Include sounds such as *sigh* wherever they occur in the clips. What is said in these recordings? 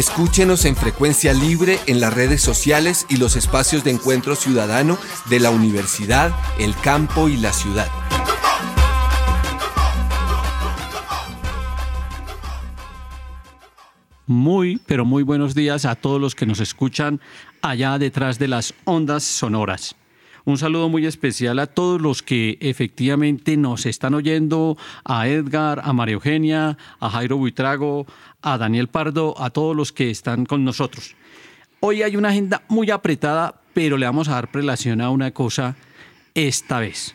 Escúchenos en frecuencia libre en las redes sociales y los espacios de encuentro ciudadano de la universidad, el campo y la ciudad. Muy, pero muy buenos días a todos los que nos escuchan allá detrás de las ondas sonoras. Un saludo muy especial a todos los que efectivamente nos están oyendo, a Edgar, a María Eugenia, a Jairo Buitrago, a Daniel Pardo, a todos los que están con nosotros. Hoy hay una agenda muy apretada, pero le vamos a dar prelación a una cosa esta vez.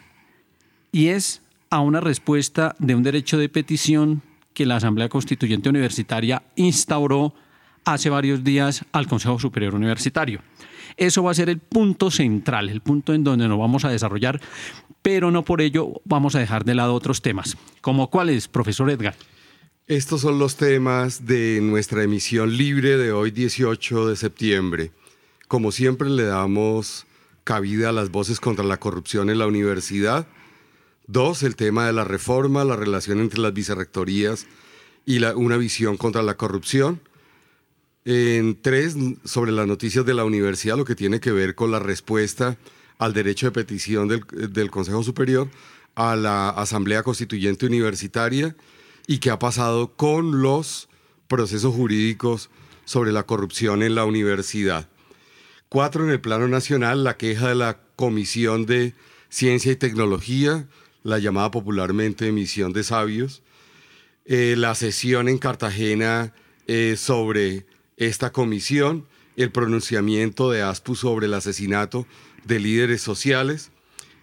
Y es a una respuesta de un derecho de petición que la Asamblea Constituyente Universitaria instauró hace varios días al Consejo Superior Universitario. Eso va a ser el punto central, el punto en donde nos vamos a desarrollar, pero no por ello vamos a dejar de lado otros temas. ¿Como cuáles, profesor Edgar? Estos son los temas de nuestra emisión libre de hoy 18 de septiembre. Como siempre le damos cabida a las voces contra la corrupción en la universidad. Dos, el tema de la reforma, la relación entre las vicerrectorías y una visión contra la corrupción. En tres, sobre las noticias de la universidad, lo que tiene que ver con la respuesta al derecho de petición del, Consejo Superior a la Asamblea Constituyente Universitaria y qué ha pasado con los procesos jurídicos sobre la corrupción en la universidad. Cuatro, en el plano nacional, la queja de la Comisión de Ciencia y Tecnología, la llamada popularmente Misión de Sabios. Eh, la sesión en Cartagena eh, sobre esta comisión, el pronunciamiento de ASPU sobre el asesinato de líderes sociales,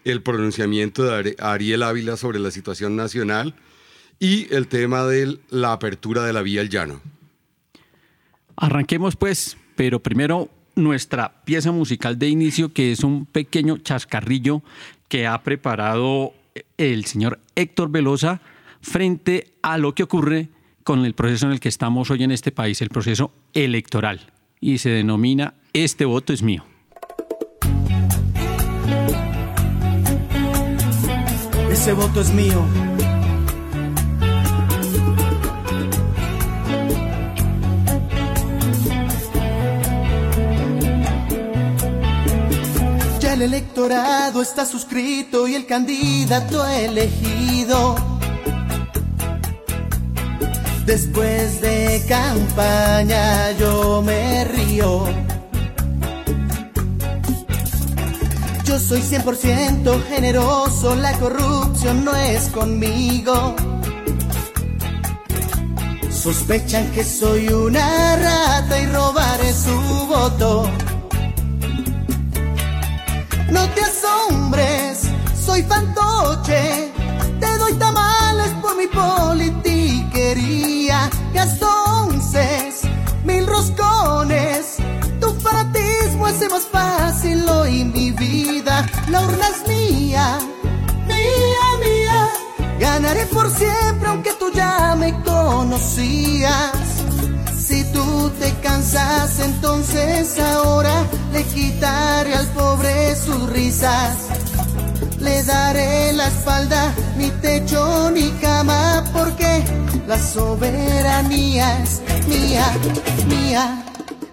el pronunciamiento de Ariel Ávila sobre la situación nacional, y el tema de la apertura de la vía al llano. Arranquemos pues, pero primero nuestra pieza musical de inicio, que es un pequeño chascarrillo que ha preparado el señor Héctor Velosa frente a lo que ocurre con el proceso en el que estamos hoy en este país, el proceso electoral, y se denomina Este voto es mío. Ese voto es mío el electorado está suscrito y el candidato elegido. Después de campaña yo me río. Yo soy 100% generoso, la corrupción no es conmigo. Sospechan que soy una rata y robaré su voto. No te asombres, soy fantoche. Te doy tamales por mi Gasto mil roscones. Tu fanatismo hace más fácil hoy mi vida. La urna es mía, mía, mía. Ganaré por siempre aunque tú ya me conocías. Si tú te cansas, entonces ahora le quitaré al pobre sus risas. Le daré la espalda, ni techo ni cama, porque la soberanía es mía, mía.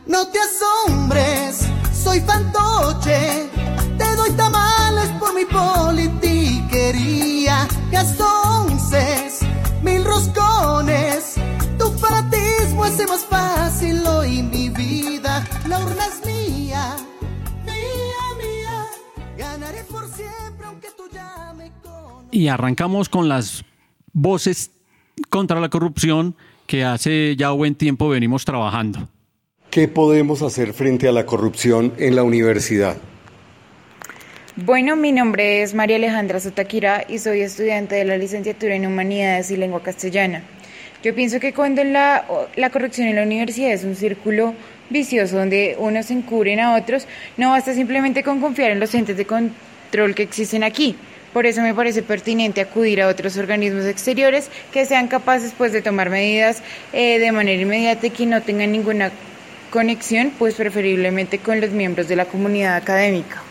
No te asombres, soy fantoche. Te doy tamales por mi politiquería. Gasto mil roscones fanatismo hace más fácil hoy mi vida. La urna es mía, mía, mía. Ganaré por siempre aunque tú ya me Y arrancamos con las voces contra la corrupción que hace ya buen tiempo venimos trabajando. ¿Qué podemos hacer frente a la corrupción en la universidad? Bueno, mi nombre es María Alejandra Sotaquira y soy estudiante de la licenciatura en Humanidades y Lengua Castellana. Yo pienso que cuando la, la corrupción en la universidad es un círculo vicioso donde unos encubren a otros, no basta simplemente con confiar en los entes de control que existen aquí. Por eso me parece pertinente acudir a otros organismos exteriores que sean capaces pues, de tomar medidas eh, de manera inmediata y que no tengan ninguna conexión, pues preferiblemente con los miembros de la comunidad académica.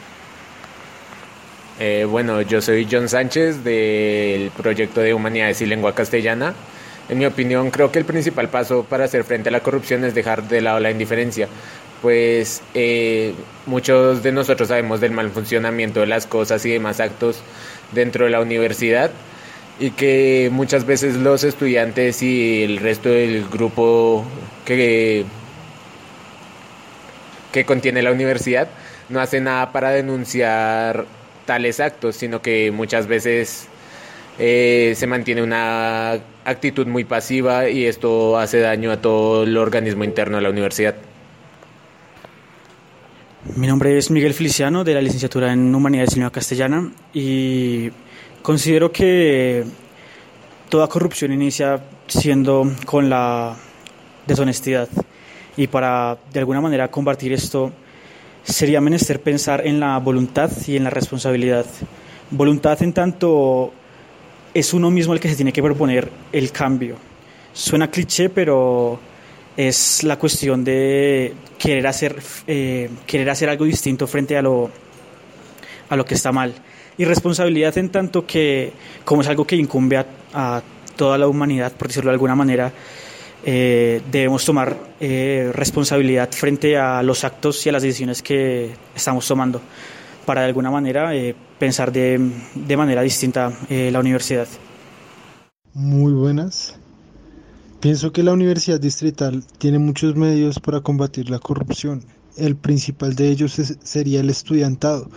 Eh, bueno, yo soy John Sánchez del proyecto de Humanidades y Lengua Castellana. En mi opinión, creo que el principal paso para hacer frente a la corrupción es dejar de lado la indiferencia, pues eh, muchos de nosotros sabemos del mal funcionamiento de las cosas y demás actos dentro de la universidad y que muchas veces los estudiantes y el resto del grupo que, que contiene la universidad no hace nada para denunciar tales actos, sino que muchas veces eh, se mantiene una actitud muy pasiva y esto hace daño a todo el organismo interno de la universidad. Mi nombre es Miguel Feliciano de la licenciatura en Humanidades y Lengua Castellana y considero que toda corrupción inicia siendo con la deshonestidad y para de alguna manera combatir esto sería menester pensar en la voluntad y en la responsabilidad. Voluntad en tanto es uno mismo el que se tiene que proponer el cambio. Suena cliché, pero es la cuestión de querer hacer, eh, querer hacer algo distinto frente a lo, a lo que está mal. Y responsabilidad en tanto que, como es algo que incumbe a, toda la humanidad, por decirlo de alguna manera, eh, debemos tomar eh, responsabilidad frente a los actos y a las decisiones que estamos tomando para de alguna manera pensar de, de manera distinta la universidad. Muy buenas. Pienso que la Universidad Distrital tiene muchos medios para combatir la corrupción. El principal de ellos sería el estudiantado.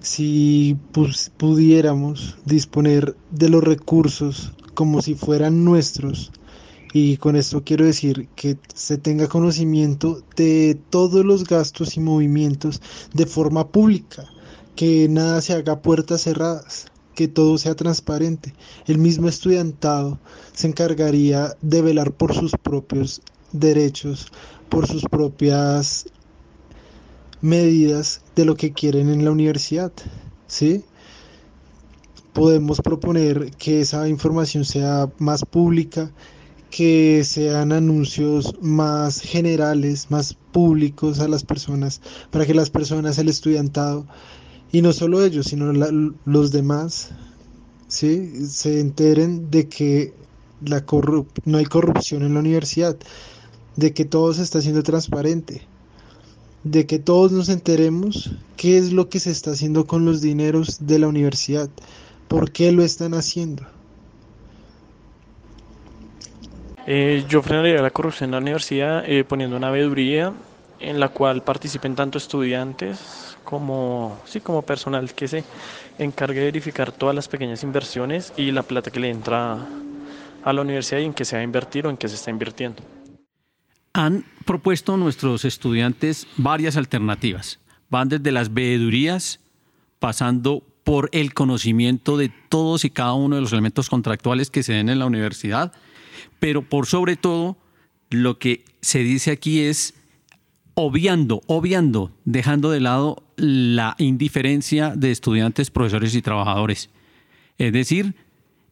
Si pudiéramos disponer de los recursos como si fueran nuestros, y con esto quiero decir que se tenga conocimiento de todos los gastos y movimientos de forma pública, que nada se haga puertas cerradas que todo sea transparente. El mismo estudiantado se encargaría de velar por sus propios derechos, por sus propias medidas de lo que quieren en la universidad. ¿Sí? Podemos proponer que esa información sea más pública, que sean anuncios más generales, más públicos a las personas, para que las personas, el estudiantado, y no solo ellos, sino los demás, ¿sí? se enteren de que la no hay corrupción en la universidad, de que todo se está haciendo transparente, de que todos nos enteremos qué es lo que se está haciendo con los dineros de la universidad, por qué lo están haciendo. Eh, yo frenaría la corrupción en la universidad eh, poniendo una veeduría en la cual participen tanto estudiantes como, sí, como personal que se encargue de verificar todas las pequeñas inversiones y la plata que le entra a la universidad y en qué se va a invertir o en qué se está invirtiendo. Han propuesto nuestros estudiantes varias alternativas. Van desde las veedurías, pasando por el conocimiento de todos y cada uno de los elementos contractuales que se den en la universidad, pero por sobre todo, lo que se dice aquí es obviando, obviando, dejando de lado la indiferencia de estudiantes, profesores y trabajadores. Es decir,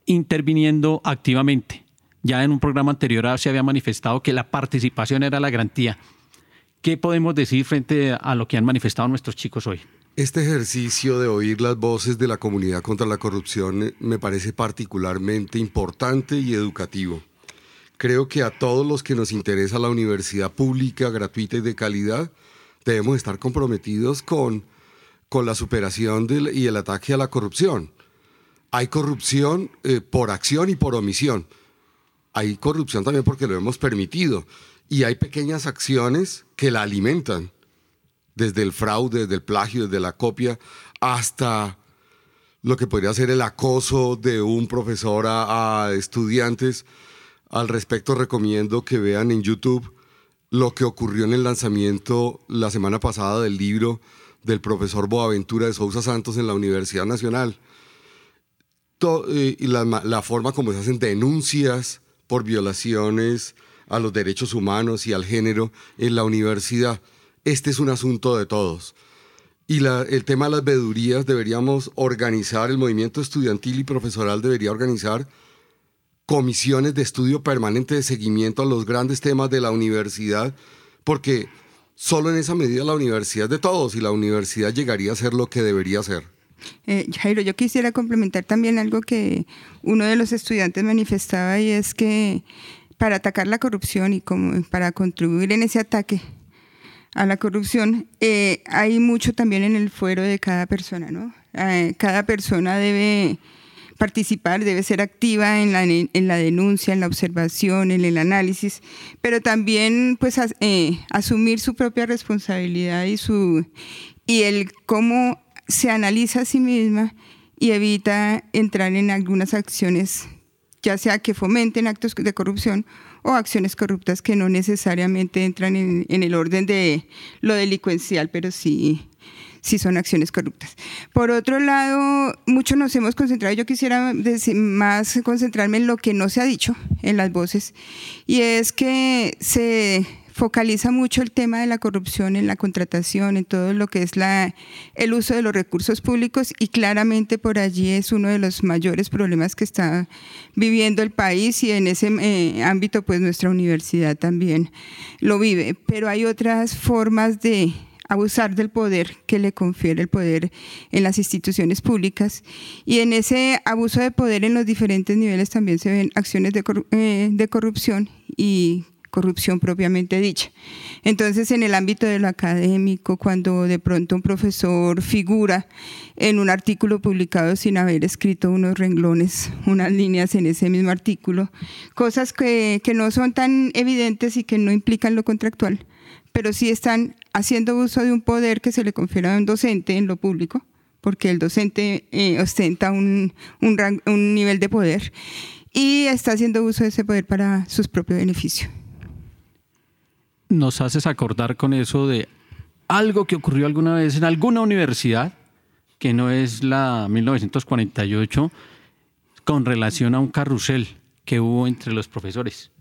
interviniendo activamente. Ya en un programa anterior se había manifestado que la participación era la garantía. ¿Qué podemos decir frente a lo que han manifestado nuestros chicos hoy? Este ejercicio de oír las voces de la comunidad contra la corrupción me parece particularmente importante y educativo. Creo que a todos los que nos interesa la universidad pública, gratuita y de calidad, debemos estar comprometidos con, con la superación y el ataque a la corrupción. Hay corrupción eh, por acción y por omisión. Hay corrupción también porque lo hemos permitido. Y hay pequeñas acciones que la alimentan, desde el fraude, desde el plagio, desde la copia, hasta lo que podría ser el acoso de un profesor a estudiantes al respecto recomiendo que vean en YouTube lo que ocurrió en el lanzamiento la semana pasada del libro del profesor Boaventura de Sousa Santos en la Universidad Nacional. Eh, y la, forma como se hacen denuncias por violaciones a los derechos humanos y al género en la universidad. Este es un asunto de todos. Y el tema de las vedurías, deberíamos organizar, el movimiento estudiantil y profesoral debería organizar comisiones de estudio permanente de seguimiento a los grandes temas de la universidad, porque solo en esa medida la universidad es de todos y la universidad llegaría a ser lo que debería ser. Eh, Jairo, yo quisiera complementar también algo que uno de los estudiantes manifestaba y es que para atacar la corrupción y como para contribuir en ese ataque a la corrupción, eh, hay mucho también en el fuero de cada persona, ¿no? Eh, cada persona debe participar, debe ser activa en la, en la denuncia, en la observación, en el análisis, pero también pues eh, asumir su propia responsabilidad y, su, y el cómo se analiza a sí misma y evita entrar en algunas acciones, ya sea que fomenten actos de corrupción o acciones corruptas que no necesariamente entran en, en el orden de lo delincuencial, pero sí si son acciones corruptas. Por otro lado, mucho nos hemos concentrado, yo quisiera decir, más concentrarme en lo que no se ha dicho en las voces, y es que se focaliza mucho el tema de la corrupción en la contratación, en todo lo que es la, el uso de los recursos públicos y claramente por allí es uno de los mayores problemas que está viviendo el país y en ese eh, ámbito pues nuestra universidad también lo vive. Pero hay otras formas de abusar del poder que le confiere el poder en las instituciones públicas y en ese abuso de poder en los diferentes niveles también se ven acciones de, eh, de corrupción y corrupción propiamente dicha. Entonces, en el ámbito de lo académico, cuando de pronto un profesor figura en un artículo publicado sin haber escrito unos renglones, unas líneas en ese mismo artículo, cosas que, que no son tan evidentes y que no implican lo contractual, pero sí están haciendo uso de un poder que se le confiere a un docente en lo público, porque el docente eh, ostenta un, un, un nivel de poder y está haciendo uso de ese poder para sus propios beneficios. Nos haces acordar con eso de algo que ocurrió alguna vez en alguna universidad, que no es la 1948, con relación a un carrusel que hubo entre los profesores.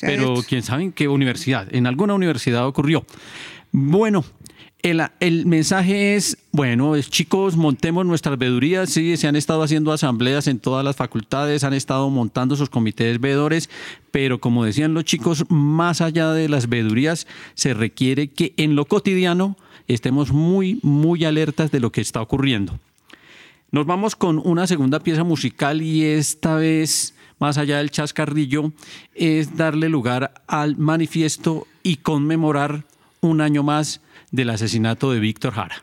Pero quién sabe en qué universidad, en alguna universidad ocurrió. Bueno, el, el, mensaje es, bueno, es, chicos, montemos nuestras vedurías. Sí, se han estado haciendo asambleas en todas las facultades, han estado montando sus comités veedores, pero como decían los chicos, más allá de las vedurías, se requiere que en lo cotidiano estemos muy, muy alertas de lo que está ocurriendo. Nos vamos con una segunda pieza musical y esta vez más allá del chascarrillo, es darle lugar al manifiesto y conmemorar un año más del asesinato de Víctor Jara.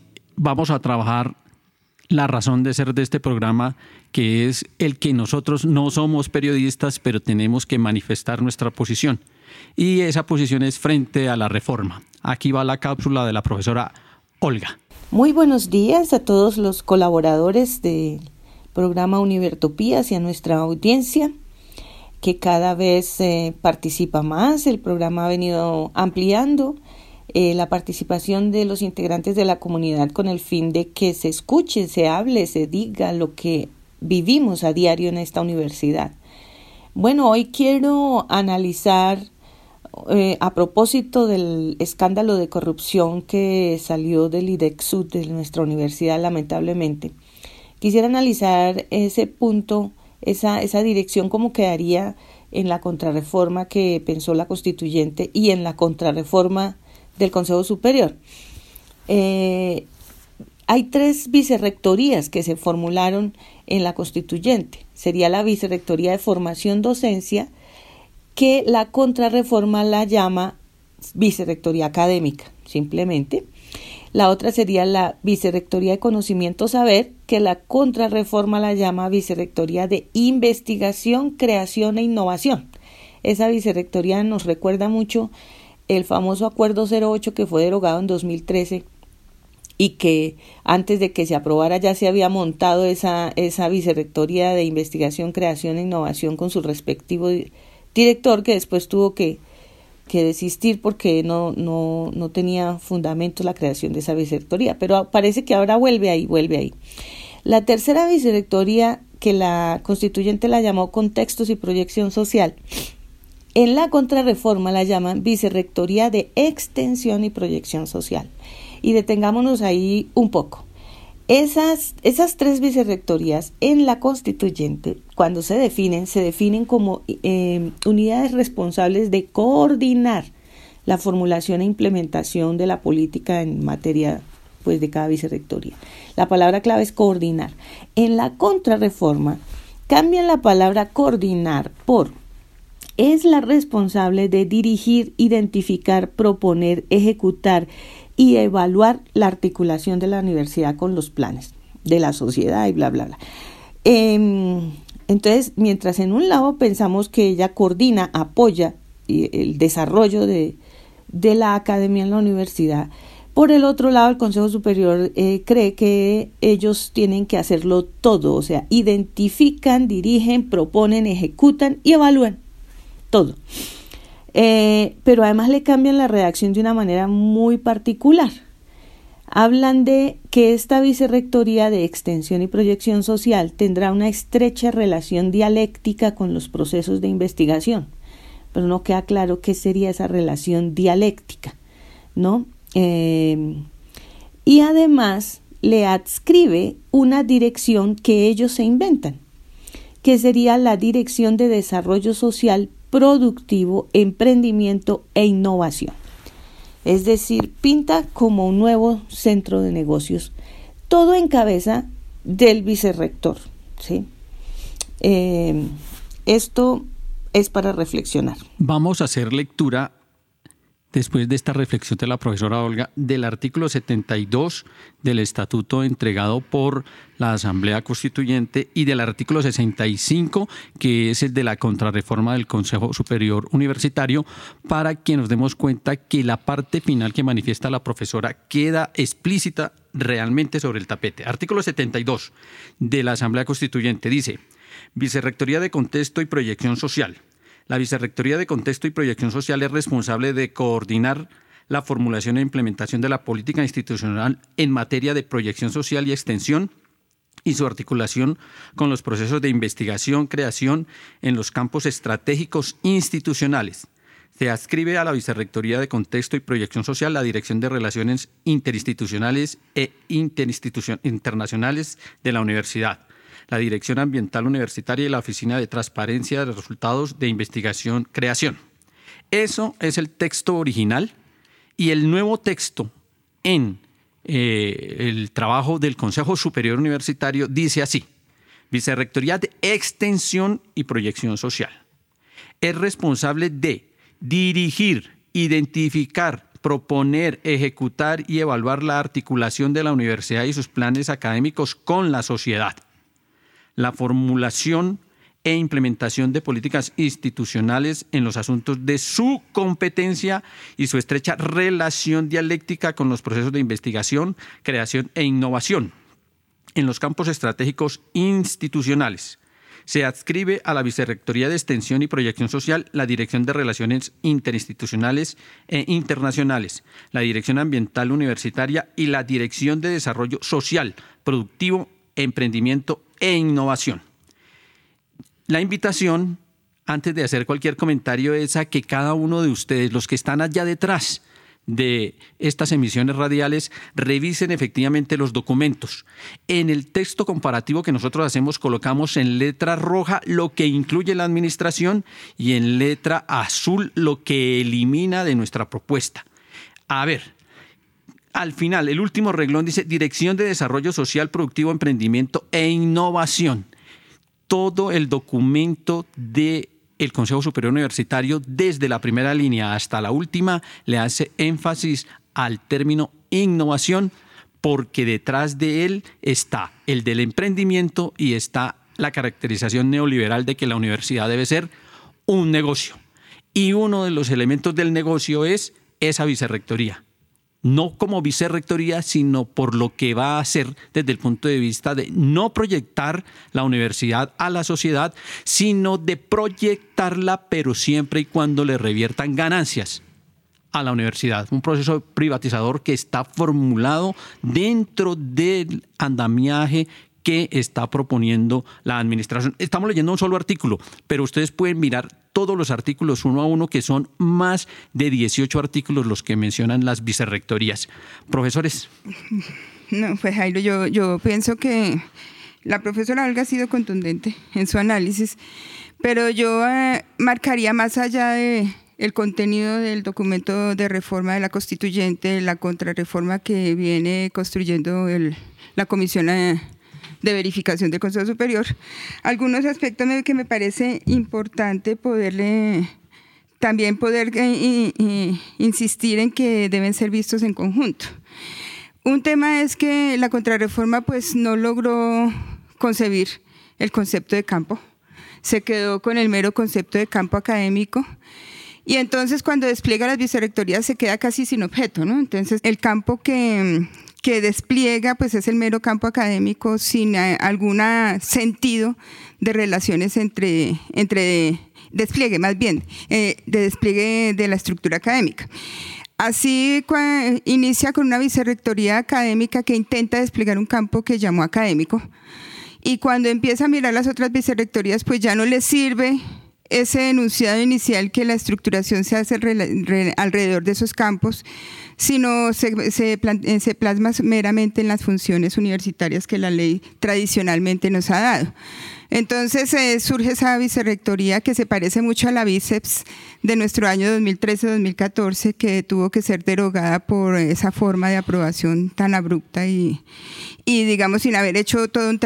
vamos a trabajar la razón de ser de este programa, que es el que nosotros no somos periodistas, pero tenemos que manifestar nuestra posición. Y esa posición es frente a la reforma. Aquí va la cápsula de la profesora Olga. Muy buenos días a todos los colaboradores de programa Univertopías y a nuestra audiencia que cada vez eh, participa más. El programa ha venido ampliando eh, la participación de los integrantes de la comunidad con el fin de que se escuche, se hable, se diga lo que vivimos a diario en esta universidad. Bueno, hoy quiero analizar eh, a propósito del escándalo de corrupción que salió del IDEXUD de nuestra universidad, lamentablemente, quisiera analizar ese punto, esa, esa dirección, cómo quedaría en la contrarreforma que pensó la constituyente y en la contrarreforma del Consejo Superior. Eh, hay tres vicerrectorías que se formularon en la constituyente. Sería la vicerrectoría de formación docencia, que la contrarreforma la llama vicerrectoría académica, simplemente. La otra sería la vicerrectoría de conocimiento saber, que la contrarreforma la llama vicerrectoría de investigación, creación e innovación. Esa vicerrectoría nos recuerda mucho el famoso acuerdo 08 que fue derogado en 2013 y que antes de que se aprobara ya se había montado esa, esa vicerrectoría de investigación, creación e innovación con su respectivo director que después tuvo que, que desistir porque no, no, no tenía fundamentos la creación de esa vicerrectoría, pero parece que ahora vuelve ahí, vuelve ahí. La tercera vicerrectoría que la constituyente la llamó contextos y proyección social, en la contrarreforma la llaman vicerrectoría de extensión y proyección social. Y detengámonos ahí un poco. Esas, esas tres vicerrectorías en la constituyente, cuando se definen, se definen como eh, unidades responsables de coordinar la formulación e implementación de la política en materia pues, de cada vicerrectoría. La palabra clave es coordinar. En la contrarreforma cambian la palabra coordinar por es la responsable de dirigir, identificar, proponer, ejecutar y evaluar la articulación de la universidad con los planes de la sociedad y bla, bla, bla. Em, entonces, mientras en un lado pensamos que ella coordina, apoya el desarrollo de, de la academia en la universidad, por el otro lado, el Consejo Superior eh, cree que ellos tienen que hacerlo todo, o sea, identifican, dirigen, proponen, ejecutan y evalúan todo. Eh, pero además le cambian la redacción de una manera muy particular. Hablan de que esta vicerrectoría de extensión y proyección social tendrá una estrecha relación dialéctica con los procesos de investigación, pero no queda claro qué sería esa relación dialéctica, ¿no? Eh, y además le adscribe una dirección que ellos se inventan, que sería la Dirección de Desarrollo Social productivo, emprendimiento e innovación. Es decir, pinta como un nuevo centro de negocios, todo en cabeza del vicerrector. ¿sí? Eh, esto es para reflexionar. Vamos a hacer lectura después de esta reflexión de la profesora Olga, del artículo 72 del estatuto entregado por la Asamblea Constituyente y del artículo 65, que es el de la contrarreforma del Consejo Superior Universitario, para que nos demos cuenta que la parte final que manifiesta la profesora queda explícita realmente sobre el tapete. Artículo 72 de la Asamblea Constituyente dice, Vicerrectoría de Contexto y Proyección Social la Vicerrectoría de Contexto y Proyección Social es responsable de coordinar la formulación e implementación de la política institucional en materia de proyección social y extensión y su articulación con los procesos de investigación, creación en los campos estratégicos institucionales. Se adscribe a la Vicerrectoría de Contexto y Proyección Social la Dirección de Relaciones Interinstitucionales e Internacionales de la Universidad la Dirección Ambiental Universitaria y la Oficina de Transparencia de Resultados de Investigación Creación. Eso es el texto original y el nuevo texto en eh, el trabajo del Consejo Superior Universitario dice así, Vicerrectoría de Extensión y Proyección Social. Es responsable de dirigir, identificar, proponer, ejecutar y evaluar la articulación de la universidad y sus planes académicos con la sociedad la formulación e implementación de políticas institucionales en los asuntos de su competencia y su estrecha relación dialéctica con los procesos de investigación, creación e innovación en los campos estratégicos institucionales. Se adscribe a la Vicerrectoría de Extensión y Proyección Social la Dirección de Relaciones Interinstitucionales e Internacionales, la Dirección Ambiental Universitaria y la Dirección de Desarrollo Social, Productivo, Emprendimiento e innovación. La invitación antes de hacer cualquier comentario, es a que cada uno de ustedes, los que están allá detrás, de estas emisiones radiales revisen efectivamente los documentos. En el texto comparativo que nosotros hacemos colocamos en letra roja lo que incluye la administración y en letra azul lo que elimina de nuestra propuesta. A ver, al final, el último reglón dice Dirección de Desarrollo Social, Productivo, Emprendimiento e Innovación. Todo el documento de el Consejo Superior Universitario, desde la primera línea hasta la última, le hace énfasis al término innovación, porque detrás de él está el del emprendimiento y está la caracterización neoliberal de que la universidad debe ser un negocio. Y uno de los elementos del negocio es esa vicerrectoría no como vicerrectoría, sino por lo que va a hacer desde el punto de vista de no proyectar la universidad a la sociedad, sino de proyectarla, pero siempre y cuando le reviertan ganancias a la universidad. Un proceso privatizador que está formulado dentro del andamiaje que está proponiendo la administración. Estamos leyendo un solo artículo, pero ustedes pueden mirar todos los artículos uno a uno, que son más de 18 artículos los que mencionan las vicerrectorías. Profesores. No, pues Jairo, yo, yo pienso que la profesora Olga ha sido contundente en su análisis, pero yo eh, marcaría más allá de el contenido del documento de reforma de la constituyente, la contrarreforma que viene construyendo el, la Comisión eh, de verificación del Consejo Superior, algunos aspectos que me parece importante poderle también poder eh, insistir en que deben ser vistos en conjunto. Un tema es que la contrarreforma pues no logró concebir el concepto de campo, se quedó con el mero concepto de campo académico y entonces cuando despliega las vicerrectorías se queda casi sin objeto, ¿no? Entonces el campo que, que despliega pues es el mero campo académico sin eh, algún sentido de relaciones entre, entre despliegue más bien, eh, de despliegue de la estructura académica. Así inicia con una vicerrectoría académica que intenta desplegar un campo que llamó académico y cuando empieza a mirar las otras vicerrectorías pues ya no le sirve ese enunciado inicial que la estructuración se hace alrededor de esos campos, sino se, eh, se, plasma meramente en las funciones universitarias que la ley tradicionalmente nos ha dado. Entonces eh, surge esa vicerrectoría que se parece mucho a la bíceps de nuestro año 2013-2014, que tuvo que ser derogada por esa forma de aprobación tan abrupta y, y digamos, sin haber hecho todo un,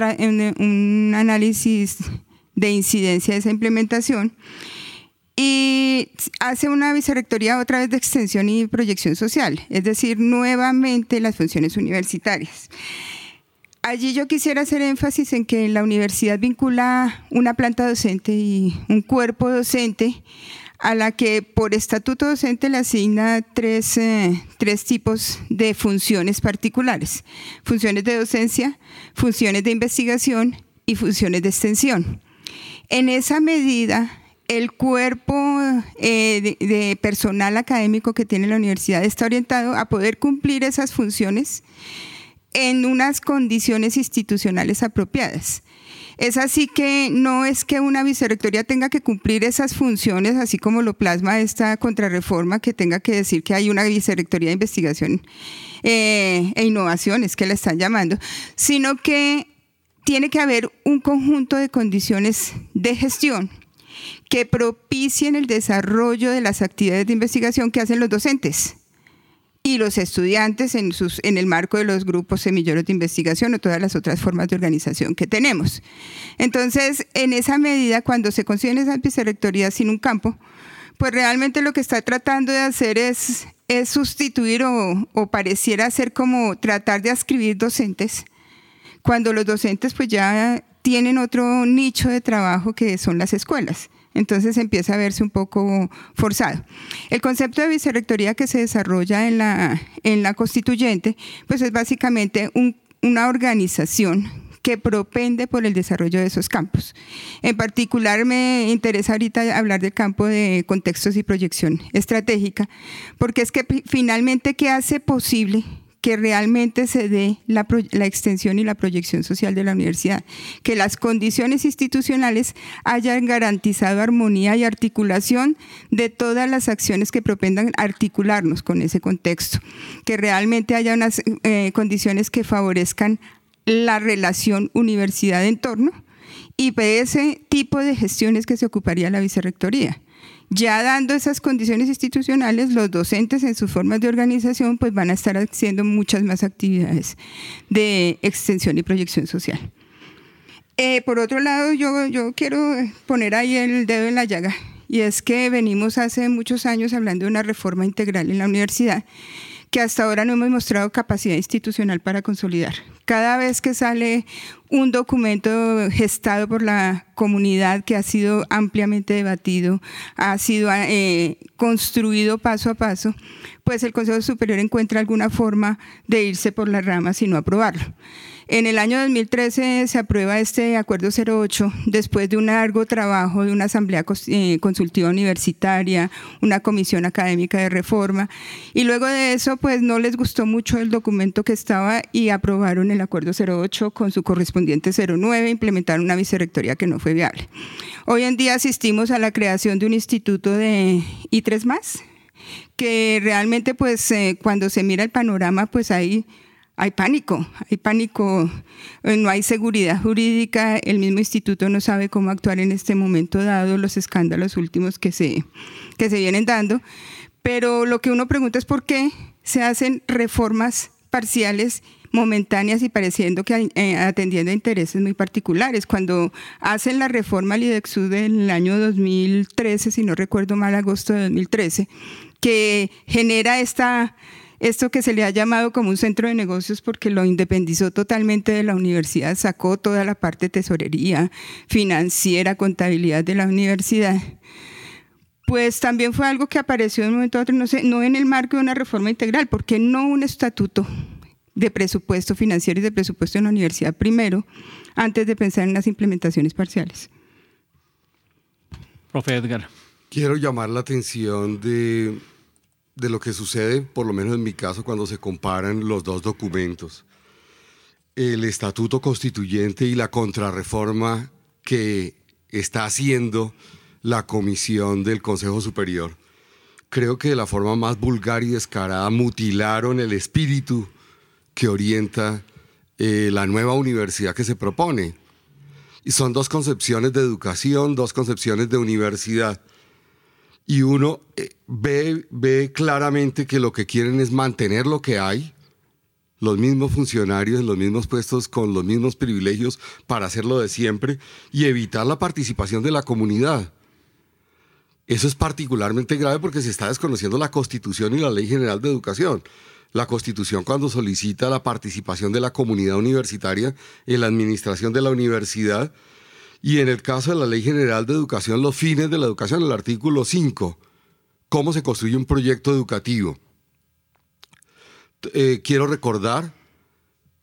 un análisis de incidencia de esa implementación y hace una vicerrectoría otra vez de extensión y proyección social, es decir, nuevamente las funciones universitarias. Allí yo quisiera hacer énfasis en que la universidad vincula una planta docente y un cuerpo docente a la que por estatuto docente le asigna tres, eh, tres tipos de funciones particulares. Funciones de docencia, funciones de investigación y funciones de extensión. En esa medida, el cuerpo eh, de, personal académico que tiene la universidad está orientado a poder cumplir esas funciones en unas condiciones institucionales apropiadas. Es así que no es que una vicerrectoría tenga que cumplir esas funciones, así como lo plasma esta contrarreforma, que tenga que decir que hay una vicerrectoría de investigación eh, e innovaciones que la están llamando, sino que tiene que haber un conjunto de condiciones de gestión que propicien el desarrollo de las actividades de investigación que hacen los docentes y los estudiantes en, sus, en el marco de los grupos semilleros de investigación o todas las otras formas de organización que tenemos. Entonces, en esa medida, cuando se consiguen esas vicerrectorías sin un campo, pues realmente lo que está tratando de hacer es, es sustituir o, o pareciera ser como tratar de ascribir docentes cuando los docentes pues ya tienen otro nicho de trabajo que son las escuelas. Entonces empieza a verse un poco forzado. El concepto de vicerrectoría que se desarrolla en la, en la constituyente, pues es básicamente una organización que propende por el desarrollo de esos campos. En particular me interesa ahorita hablar del campo de contextos y proyección estratégica, porque es que finalmente, ¿qué hace posible que realmente se dé la, extensión y la proyección social de la universidad, que las condiciones institucionales hayan garantizado armonía y articulación de todas las acciones que propendan articularnos con ese contexto, que realmente haya unas eh, condiciones que favorezcan la relación universidad-entorno y de ese tipo de gestiones que se ocuparía la vicerrectoría ya dando esas condiciones institucionales, los docentes en sus formas de organización pues van a estar haciendo muchas más actividades de extensión y proyección social. Eh, por otro lado, yo, yo quiero poner ahí el dedo en la llaga, y es que venimos hace muchos años hablando de una reforma integral en la universidad que hasta ahora no hemos mostrado capacidad institucional para consolidar. Cada vez que sale un documento gestado por la comunidad que ha sido ampliamente debatido, ha sido eh, construido paso a paso, pues el Consejo Superior encuentra alguna forma de irse por las ramas y no aprobarlo. En el año 2013 se aprueba este acuerdo 08 después de un largo trabajo de una asamblea eh, consultiva universitaria, una comisión académica de reforma y luego de eso pues no les gustó mucho el documento que estaba y aprobaron el acuerdo 08 con su correspondiente 09, implementaron una vicerrectoría que no fue viable. Hoy en día asistimos a la creación de un instituto de I3 más que realmente pues eh, cuando se mira el panorama pues hay hay pánico, hay pánico, eh, no hay seguridad jurídica, el mismo instituto no sabe cómo actuar en este momento dado los escándalos últimos que se, que se vienen dando, pero lo que uno pregunta es por qué se hacen reformas parciales momentáneas y pareciendo que eh, atendiendo a intereses muy particulares. Cuando hacen la reforma al IDEXU del año 2013, si no recuerdo mal, agosto de 2013, que genera esta esto que se le ha llamado como un centro de negocios porque lo independizó totalmente de la universidad, sacó toda la parte de tesorería, financiera, contabilidad de la universidad. Pues también fue algo que apareció de un momento a otro, no, sé, no en el marco de una reforma integral, porque no un estatuto de presupuesto financiero y de presupuesto en la universidad primero, antes de pensar en las implementaciones parciales. Profe Edgar. Quiero llamar la atención de de lo que sucede, por lo menos en mi caso, cuando se comparan los dos documentos. El estatuto constituyente y la contrarreforma que está haciendo la comisión del Consejo Superior. Creo que de la forma más vulgar y descarada mutilaron el espíritu que orienta eh, la nueva universidad que se propone. Y son dos concepciones de educación, dos concepciones de universidad y uno eh, ve, ve claramente que lo que quieren es mantener lo que hay, los mismos funcionarios en los mismos puestos con los mismos privilegios para hacerlo de siempre y evitar la participación de la comunidad. Eso es particularmente grave porque se está desconociendo la Constitución y la Ley General de Educación. La Constitución cuando solicita la participación de la comunidad universitaria en la administración de la universidad y en el caso de la Ley General de Educación, los fines de la educación, el artículo 5, cómo se construye un proyecto educativo. Eh, quiero recordar,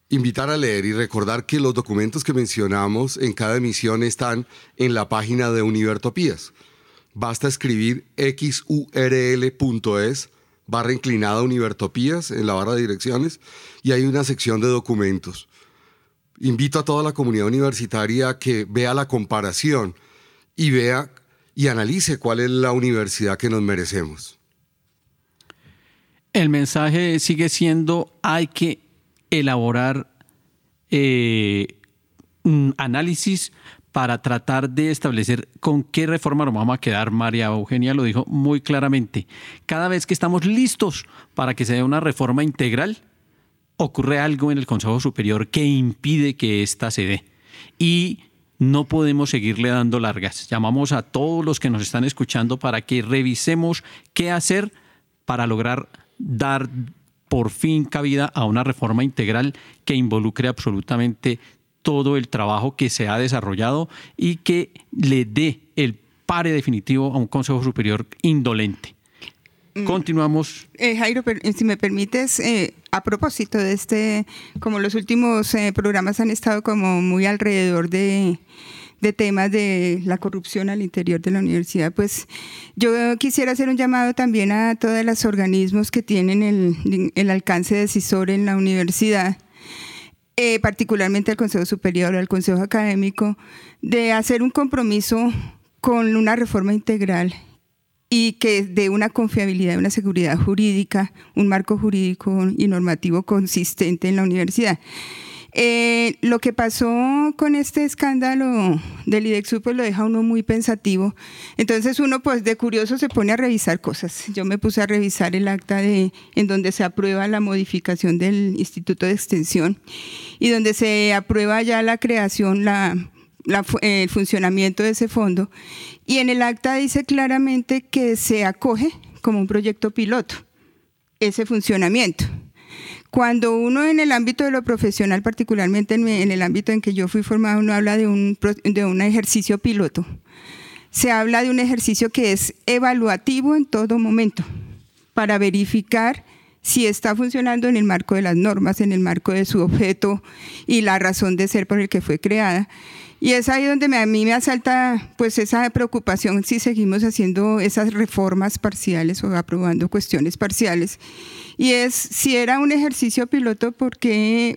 invitar a leer y recordar que los documentos que mencionamos en cada emisión están en la página de Univertopías. Basta escribir xurl.es barra inclinada Univertopías en la barra de direcciones y hay una sección de documentos invito a toda la comunidad universitaria a que vea la comparación y vea y analice cuál es la universidad que nos merecemos. El mensaje sigue siendo hay que elaborar eh, un análisis para tratar de establecer con qué reforma nos vamos a quedar. María Eugenia lo dijo muy claramente. Cada vez que estamos listos para que se dé una reforma integral, ocurre algo en el Consejo Superior que impide que ésta se dé. Y no podemos seguirle dando largas. Llamamos a todos los que nos están escuchando para que revisemos qué hacer para lograr dar por fin cabida a una reforma integral que involucre absolutamente todo el trabajo que se ha desarrollado y que le dé el pare definitivo a un Consejo Superior indolente. Mm. Continuamos. Eh, Jairo, eh, si me permites, eh, a propósito de este, como los últimos programas han estado como muy alrededor de, de temas de la corrupción al interior de la universidad, pues yo quisiera hacer un llamado también a todos los organismos que tienen el, el alcance decisor en la universidad, eh, particularmente al Consejo Superior, al Consejo Académico, de hacer un compromiso con una reforma integral y que dé una confiabilidad, una seguridad jurídica, un marco jurídico y normativo consistente en la universidad. Eh, lo que pasó con este escándalo del IDEXU pues lo deja uno muy pensativo. Entonces uno pues de curioso se pone a revisar cosas. Yo me puse a revisar el acta de, en donde se aprueba la modificación del Instituto de Extensión y donde se aprueba ya la creación, la, el funcionamiento de ese fondo. Y en el acta dice claramente que se acoge como un proyecto piloto ese funcionamiento. Cuando uno en el ámbito de lo profesional, particularmente en, el ámbito en que yo fui formado, uno habla de un, de un ejercicio piloto. Se habla de un ejercicio que es evaluativo en todo momento para verificar si está funcionando en el marco de las normas, en el marco de su objeto y la razón de ser por el que fue creada. Y es ahí donde a mí me asalta pues esa preocupación si seguimos haciendo esas reformas parciales o aprobando cuestiones parciales y es si era un ejercicio piloto, ¿por qué,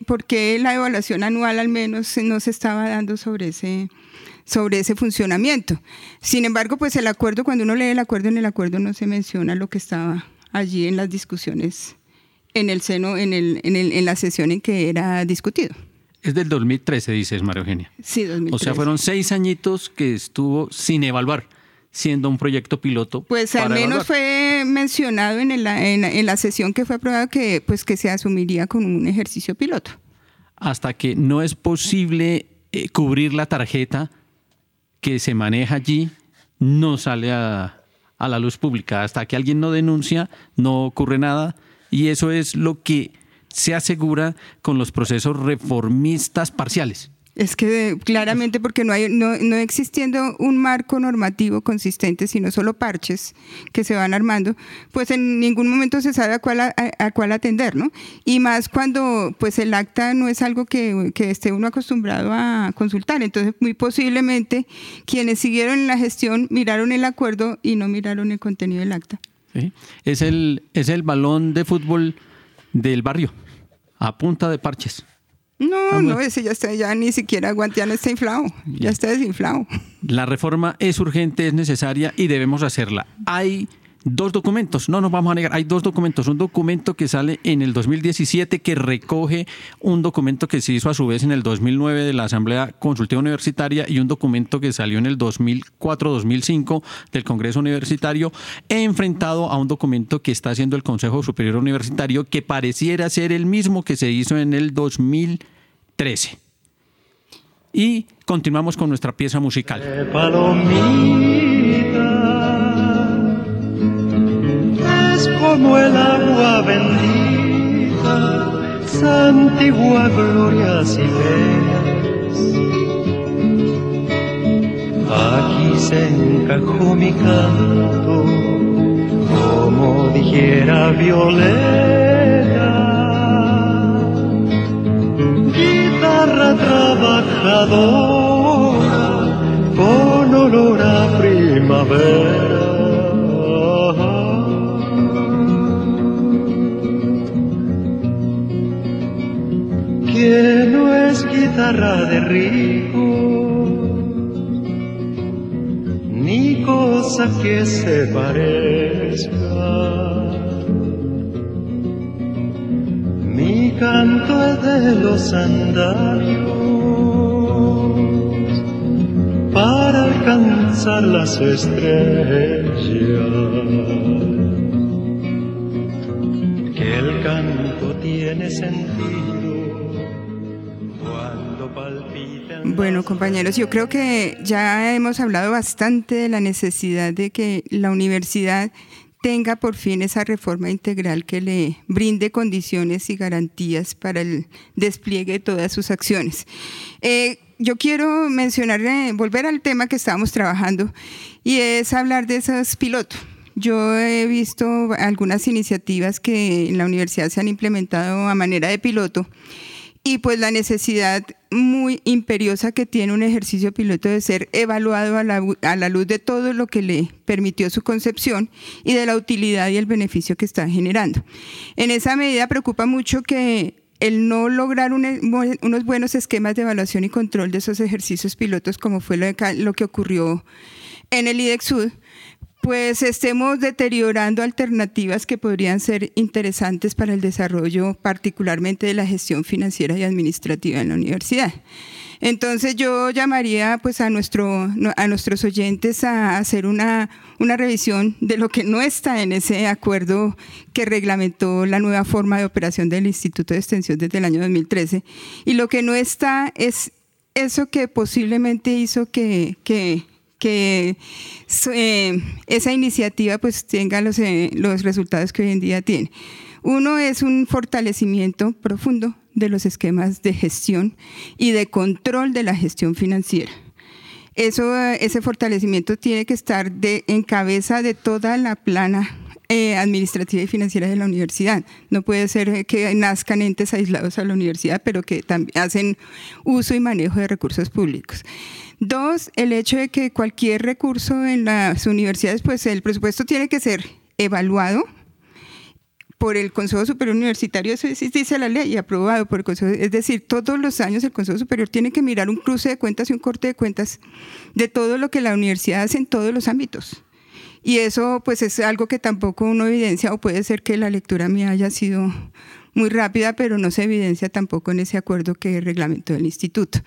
la evaluación anual al menos no se estaba dando sobre ese, sobre ese funcionamiento? Sin embargo, pues el acuerdo, cuando uno lee el acuerdo, en el acuerdo no se menciona lo que estaba allí en las discusiones en el seno, en, el, en, el, en la sesión en que era discutido. Es del 2013, dices, María Eugenia. Sí, 2013. O sea, fueron seis añitos que estuvo sin evaluar siendo un proyecto piloto. Pues al menos fue mencionado en, en, la sesión que fue aprobada que, pues, que se asumiría con un ejercicio piloto. Hasta que no es posible eh, cubrir la tarjeta que se maneja allí, no sale a, a la luz pública. Hasta que alguien no denuncia, no ocurre nada. Y eso es lo que se asegura con los procesos reformistas parciales. Es que claramente porque no hay no, existiendo un marco normativo consistente, sino solo parches que se van armando, pues en ningún momento se sabe a cuál, a, cuál atender, ¿no? Y más cuando pues el acta no es algo que, esté uno acostumbrado a consultar. Entonces, muy posiblemente quienes siguieron en la gestión miraron el acuerdo y no miraron el contenido del acta. Es, el, es el balón de fútbol del barrio, a punta de parches. No, ah, no, ese ya está, ya ni siquiera Guantiano está inflado, ya está desinflado. La reforma es urgente, es necesaria y debemos hacerla. Hay dos documentos, no nos vamos a negar, hay dos documentos. Un documento que sale en el 2017 que recoge un documento que se hizo a su vez en el 2009 de la Asamblea Consultiva Universitaria y un documento que salió en el 2004-2005 del Congreso Universitario, enfrentado a un documento que está haciendo el Consejo Superior Universitario que pareciera ser el mismo que se hizo en el 2013. Y continuamos con nuestra pieza musical. Como el agua bendita, santigua glorias y penas. Aquí se encajó mi canto, como dijera Violeta. Guitarra trabajadora, con olor a primavera guitarra de rico, ni cosa que se parezca. Mi canto es de los andarios para alcanzar las estrellas. Que el canto tiene sentido Bueno, compañeros, yo creo que ya hemos hablado bastante de la necesidad de que la universidad tenga por fin esa reforma integral que le brinde condiciones y garantías para el despliegue de todas sus acciones. Eh, yo quiero mencionar, eh, volver al tema que estábamos trabajando y es hablar de esos pilotos. Yo he visto algunas iniciativas que en la universidad se han implementado a manera de piloto y pues la necesidad muy imperiosa que tiene un ejercicio piloto de ser evaluado a la, a la, luz de todo lo que le permitió su concepción y de la utilidad y el beneficio que está generando. En esa medida preocupa mucho que el no lograr unos buenos esquemas de evaluación y control de esos ejercicios pilotos, como fue lo, lo que ocurrió en el IDEXUD, pues estemos deteriorando alternativas que podrían ser interesantes para el desarrollo particularmente de la gestión financiera y administrativa en la universidad. Entonces yo llamaría pues a, nuestro, a nuestros oyentes a hacer una, una revisión de lo que no está en ese acuerdo que reglamentó la nueva forma de operación del Instituto de Extensión desde el año 2013. Y lo que no está es eso que posiblemente hizo que, que que eh, esa iniciativa pues tenga los, eh, los resultados que hoy en día tiene. Uno es un fortalecimiento profundo de los esquemas de gestión y de control de la gestión financiera. Eso, ese fortalecimiento tiene que estar de, en cabeza de toda la plana eh, administrativa y financiera de la universidad. No puede ser que nazcan entes aislados a la universidad, pero que también hacen uso y manejo de recursos públicos. Dos, el hecho de que cualquier recurso en las universidades, pues el presupuesto tiene que ser evaluado por el Consejo Superior Universitario, eso dice la ley, y aprobado por el Consejo. Es decir, todos los años el Consejo Superior tiene que mirar un cruce de cuentas y un corte de cuentas de todo lo que la universidad hace en todos los ámbitos. Y eso pues es algo que tampoco uno evidencia, o puede ser que la lectura mía haya sido muy rápida, pero no se evidencia tampoco en ese acuerdo que reglamentó el instituto.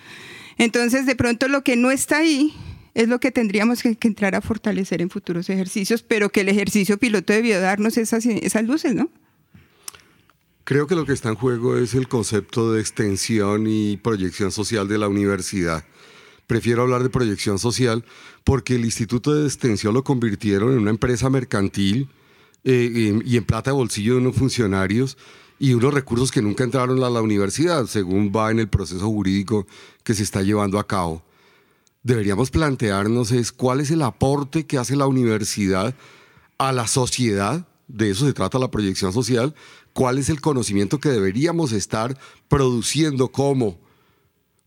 Entonces, de pronto lo que no está ahí es lo que tendríamos que, entrar a fortalecer en futuros ejercicios, pero que el ejercicio piloto debió darnos esas, esas luces, ¿no? Creo que lo que está en juego es el concepto de extensión y proyección social de la universidad. Prefiero hablar de proyección social porque el Instituto de Extensión lo convirtieron en una empresa mercantil eh, y en plata de bolsillo de unos funcionarios y unos recursos que nunca entraron a la universidad, según va en el proceso jurídico que se está llevando a cabo. Deberíamos plantearnos es cuál es el aporte que hace la universidad a la sociedad, de eso se trata la proyección social, cuál es el conocimiento que deberíamos estar produciendo como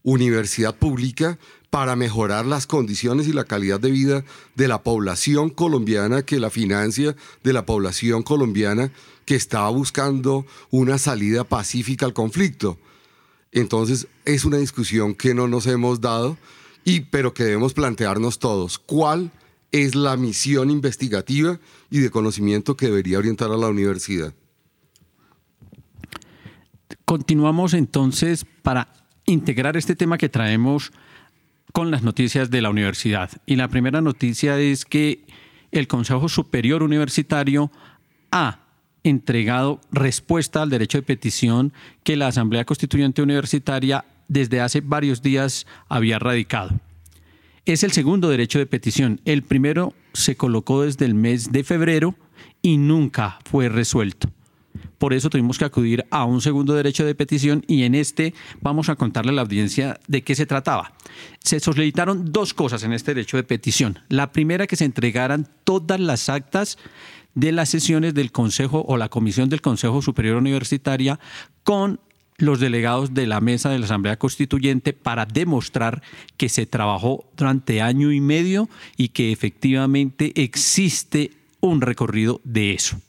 universidad pública para mejorar las condiciones y la calidad de vida de la población colombiana que la financia, de la población colombiana que estaba buscando una salida pacífica al conflicto. Entonces es una discusión que no nos hemos dado, y, pero que debemos plantearnos todos. ¿Cuál es la misión investigativa y de conocimiento que debería orientar a la universidad? Continuamos entonces para integrar este tema que traemos con las noticias de la universidad. Y la primera noticia es que el Consejo Superior Universitario ha entregado respuesta al derecho de petición que la Asamblea Constituyente Universitaria desde hace varios días había radicado. Es el segundo derecho de petición. El primero se colocó desde el mes de febrero y nunca fue resuelto. Por eso tuvimos que acudir a un segundo derecho de petición y en este vamos a contarle a la audiencia de qué se trataba. Se solicitaron dos cosas en este derecho de petición. La primera, que se entregaran todas las actas de las sesiones del Consejo o la Comisión del Consejo Superior Universitaria con los delegados de la mesa de la Asamblea Constituyente para demostrar que se trabajó durante año y medio y que efectivamente existe un recorrido de eso.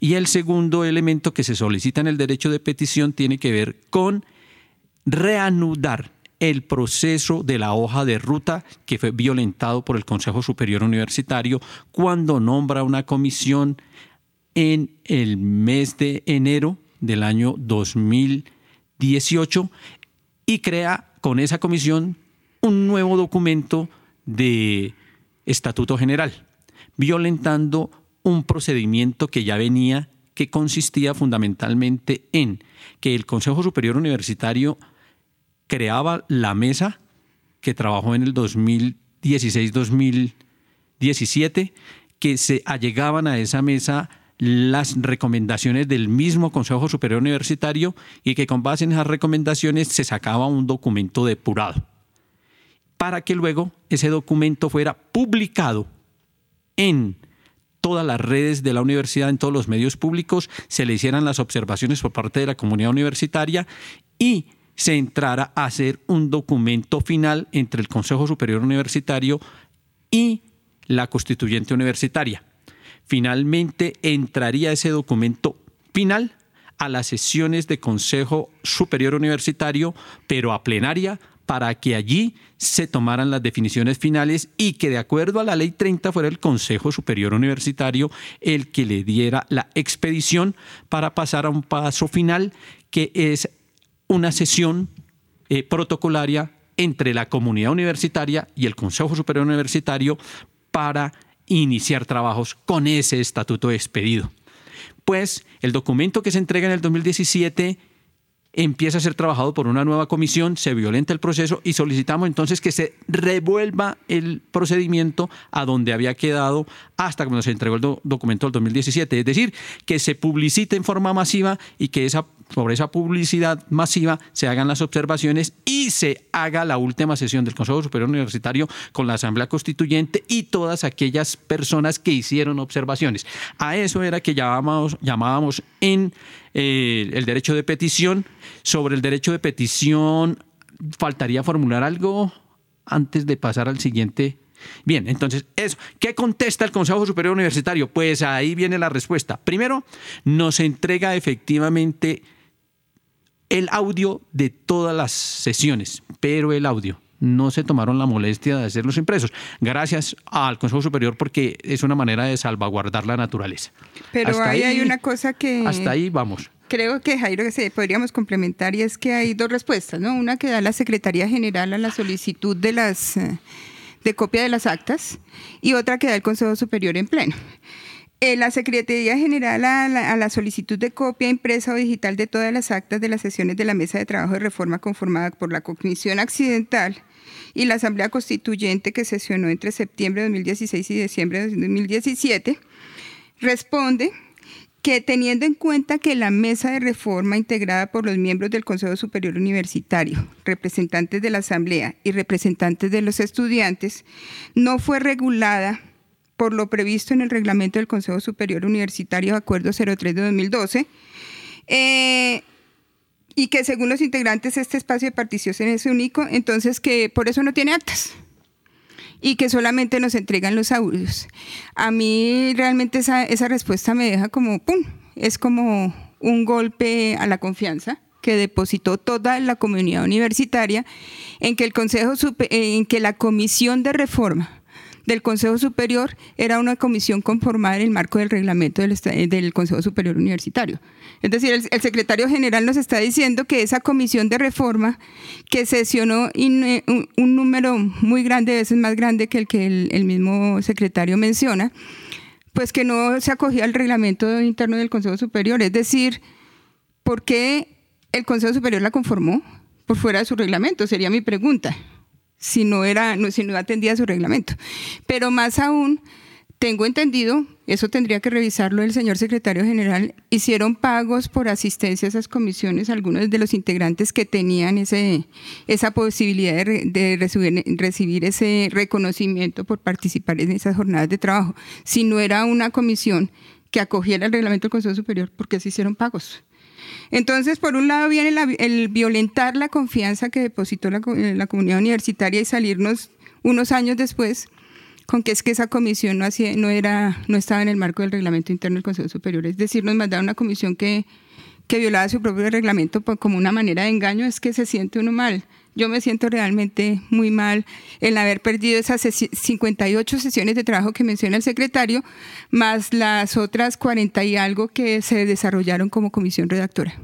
Y el segundo elemento que se solicita en el derecho de petición tiene que ver con reanudar el proceso de la hoja de ruta que fue violentado por el Consejo Superior Universitario cuando nombra una comisión en el mes de enero del año 2018 y crea con esa comisión un nuevo documento de estatuto general, violentando un procedimiento que ya venía, que consistía fundamentalmente en que el Consejo Superior Universitario creaba la mesa que trabajó en el 2016-2017, que se allegaban a esa mesa las recomendaciones del mismo Consejo Superior Universitario y que con base en esas recomendaciones se sacaba un documento depurado para que luego ese documento fuera publicado en todas las redes de la universidad, en todos los medios públicos, se le hicieran las observaciones por parte de la comunidad universitaria y se entrara a hacer un documento final entre el Consejo Superior Universitario y la constituyente universitaria. Finalmente entraría ese documento final a las sesiones de Consejo Superior Universitario, pero a plenaria, para que allí se tomaran las definiciones finales y que de acuerdo a la ley 30 fuera el Consejo Superior Universitario el que le diera la expedición para pasar a un paso final que es una sesión eh, protocolaria entre la comunidad universitaria y el Consejo Superior Universitario para iniciar trabajos con ese estatuto expedido. Pues el documento que se entrega en el 2017 empieza a ser trabajado por una nueva comisión, se violenta el proceso y solicitamos entonces que se revuelva el procedimiento a donde había quedado hasta cuando se entregó el documento del 2017. Es decir, que se publicite en forma masiva y que sobre esa publicidad masiva se hagan las observaciones y se haga la última sesión del Consejo Superior Universitario con la Asamblea Constituyente y todas aquellas personas que hicieron observaciones. A eso era que llamábamos, llamábamos en eh, el derecho de petición. Sobre el derecho de petición, faltaría formular algo antes de pasar al siguiente. Bien, entonces, eso. ¿Qué contesta el Consejo Superior Universitario? Pues ahí viene la respuesta. Primero, nos entrega efectivamente el audio de todas las sesiones, pero el audio no se tomaron la molestia de hacer los impresos. Gracias al Consejo Superior porque es una manera de salvaguardar la naturaleza. Pero ahí hay una cosa que... Hasta ahí vamos. Creo que Jairo que se podríamos complementar y es que hay dos respuestas, ¿no? Una que da la Secretaría General a la solicitud de las eh, de copia de las actas y otra que da el Consejo Superior en pleno. Eh, la Secretaría General a la, a la, solicitud de copia impresa o digital de todas las actas de las sesiones de la Mesa de Trabajo de Reforma conformada por la Comisión Accidental y la Asamblea Constituyente que sesionó entre septiembre de 2016 y diciembre de 2017, responde que teniendo en cuenta que la mesa de reforma integrada por los miembros del Consejo Superior Universitario, representantes de la Asamblea y representantes de los estudiantes, no fue regulada por lo previsto en el reglamento del Consejo Superior Universitario, Acuerdo 03 de 2012, eh, y que según los integrantes este espacio de participación es único, entonces que por eso no tiene actas y que solamente nos entregan los audios. A mí realmente esa, esa respuesta me deja como, ¡pum!, es como un golpe a la confianza que depositó toda la comunidad universitaria en que el Consejo en que la Comisión de Reforma del Consejo Superior era una comisión conformada en el marco del reglamento del, Consejo Superior Universitario. Es decir, el, secretario general nos está diciendo que esa comisión de reforma que sesionó eh, un, número muy grande, veces más grande que el que el, mismo secretario menciona, pues que no se acogía al reglamento interno del Consejo Superior. Es decir, ¿por qué el Consejo Superior la conformó por fuera de su reglamento? Sería mi pregunta, si no, era, si no atendía su reglamento. Pero más aún, tengo entendido, eso tendría que revisarlo el señor secretario general, hicieron pagos por asistencia a esas comisiones algunos de los integrantes que tenían ese, esa posibilidad de, recibir, recibir, ese reconocimiento por participar en esas jornadas de trabajo. Si no era una comisión que acogiera el reglamento del Consejo Superior, ¿por qué se hicieron pagos? Entonces, por un lado viene el violentar la confianza que depositó la, la comunidad universitaria y salirnos unos años después con que es que esa comisión no, hacía, no, era, no estaba en el marco del reglamento interno del Consejo Superior. Es decir, nos mandaron una comisión que, que violaba su propio reglamento como una manera de engaño, es que se siente uno mal. Yo me siento realmente muy mal en haber perdido esas 58 sesiones de trabajo que menciona el secretario, más las otras 40 y algo que se desarrollaron como comisión redactora.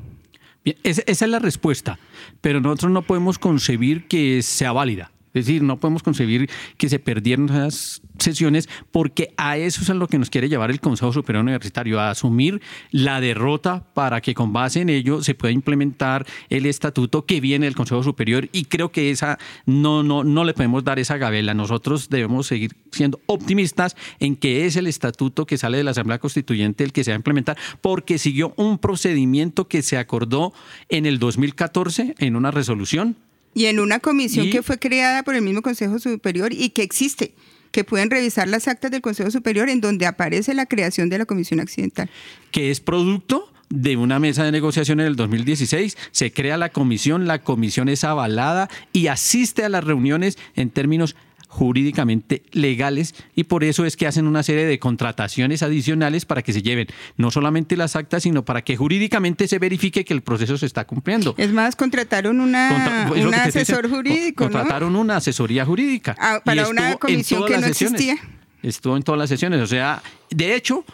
Bien, esa es la respuesta, pero nosotros no podemos concebir que sea válida. Es decir, no podemos concebir que se perdieran esas sesiones porque a eso es a lo que nos quiere llevar el Consejo Superior Universitario, a asumir la derrota para que con base en ello se pueda implementar el estatuto que viene del Consejo Superior y creo que esa no, no, no le podemos dar esa gabela. Nosotros debemos seguir siendo optimistas en que es el estatuto que sale de la Asamblea Constituyente el que se va a implementar porque siguió un procedimiento que se acordó en el 2014 en una resolución y en una comisión que fue creada por el mismo Consejo Superior y que existe, que pueden revisar las actas del Consejo Superior en donde aparece la creación de la Comisión Accidental. Que es producto de una mesa de negociación en el 2016, se crea la comisión, la comisión es avalada y asiste a las reuniones en términos jurídicamente legales y por eso es que hacen una serie de contrataciones adicionales para que se lleven no solamente las actas, sino para que jurídicamente se verifique que el proceso se está cumpliendo. Es más, contrataron una, Contra- un asesor jurídico, ¿no? Contrataron una asesoría jurídica. Ah, para una comisión que no sesiones. existía. Estuvo en todas las sesiones. O sea, de hecho,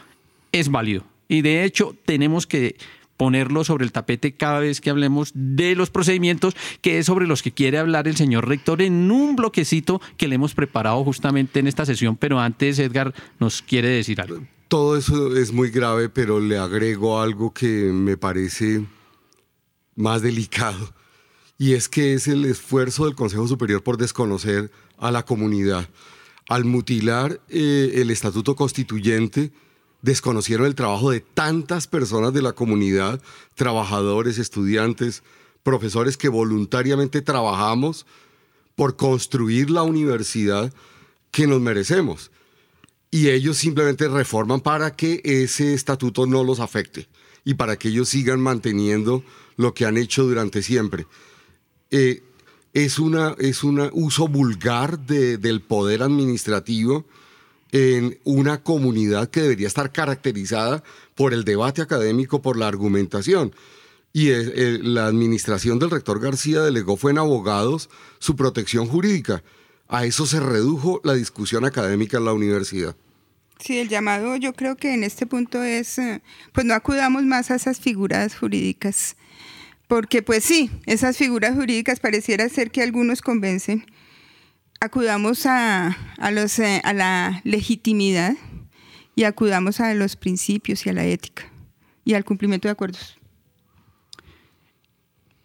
es válido. Y de hecho, tenemos que ponerlo sobre el tapete cada vez que hablemos de los procedimientos, que es sobre los que quiere hablar el señor rector en un bloquecito que le hemos preparado justamente en esta sesión. Pero antes, Edgar nos quiere decir algo. Todo eso es muy grave, pero le agrego algo que me parece más delicado. Y es que es el esfuerzo del Consejo Superior por desconocer a la comunidad. Al mutilar eh, el estatuto constituyente, desconocieron el trabajo de tantas personas de la comunidad, trabajadores, estudiantes, profesores que voluntariamente trabajamos por construir la universidad que nos merecemos y ellos simplemente reforman para que ese estatuto no los afecte y para que ellos sigan manteniendo lo que han hecho durante siempre. Eh, es una es un uso vulgar de- del poder administrativo en una comunidad que debería estar caracterizada por el debate académico, por la argumentación. Y eh, la administración del rector García delegó fue en abogados su protección jurídica. A eso se redujo la discusión académica en la universidad. Sí, el llamado yo creo que en este punto es, eh, pues no acudamos más a esas figuras jurídicas, porque pues sí, esas figuras jurídicas pareciera ser que algunos convencen. Acudamos a, a, los, eh, a la legitimidad y acudamos a los principios y a la ética y al cumplimiento de acuerdos.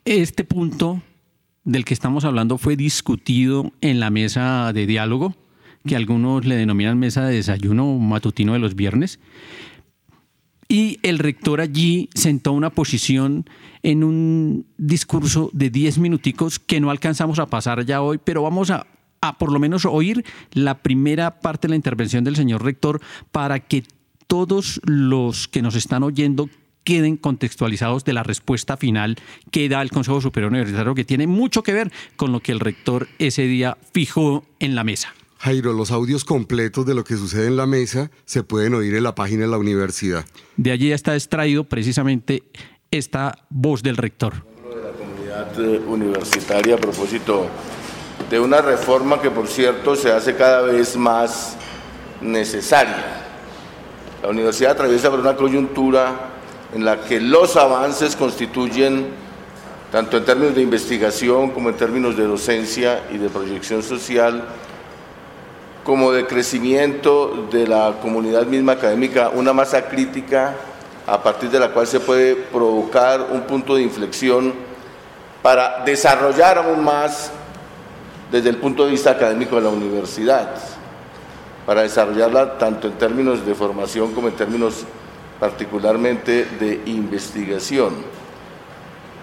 Este punto del que estamos hablando fue discutido en la mesa de diálogo, que algunos le denominan mesa de desayuno matutino de los viernes. Y el rector allí sentó una posición en un discurso de 10 minuticos que no alcanzamos a pasar ya hoy, pero vamos a, a por lo menos oír la primera parte de la intervención del señor rector para que todos los que nos están oyendo queden contextualizados de la respuesta final que da el Consejo Superior Universitario, que tiene mucho que ver con lo que el rector ese día fijó en la mesa. Jairo, los audios completos de lo que sucede en la mesa se pueden oír en la página de la universidad. De allí está extraído precisamente esta voz del rector. comunidad eh, universitaria a propósito de una reforma que, por cierto, se hace cada vez más necesaria. La universidad atraviesa por una coyuntura en la que los avances constituyen, tanto en términos de investigación como en términos de docencia y de proyección social, como de crecimiento de la comunidad misma académica, una masa crítica a partir de la cual se puede provocar un punto de inflexión para desarrollar aún más desde el punto de vista académico de la universidad, para desarrollarla tanto en términos de formación como en términos particularmente de investigación.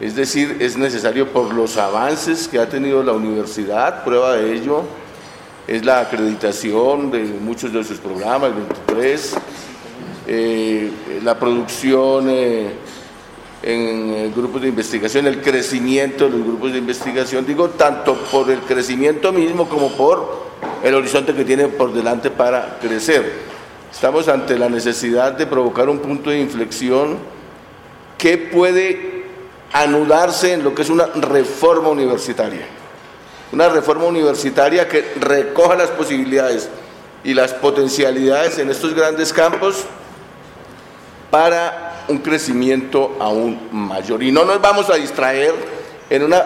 Es decir, es necesario por los avances que ha tenido la universidad, prueba de ello es la acreditación de muchos de sus programas, 23, eh, la producción eh, en grupos de investigación, el crecimiento de los grupos de investigación, digo, tanto por el crecimiento mismo como por el horizonte que tiene por delante para crecer. Estamos ante la necesidad de provocar un punto de inflexión que puede anudarse en lo que es una reforma universitaria. Una reforma universitaria que recoja las posibilidades y las potencialidades en estos grandes campos para un crecimiento aún mayor. Y no nos vamos a distraer en una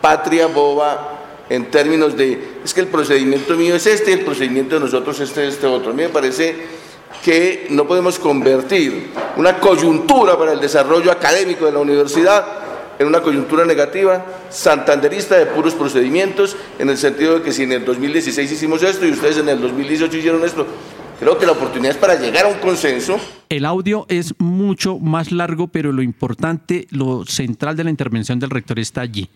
patria boba en términos de, es que el procedimiento mío es este, el procedimiento de nosotros es este, este otro. A mí me parece que no podemos convertir una coyuntura para el desarrollo académico de la universidad en una coyuntura negativa, santanderista de puros procedimientos, en el sentido de que si en el 2016 hicimos esto y ustedes en el 2018 hicieron esto, creo que la oportunidad es para llegar a un consenso. El audio es mucho más largo, pero lo importante, lo central de la intervención del rector está allí.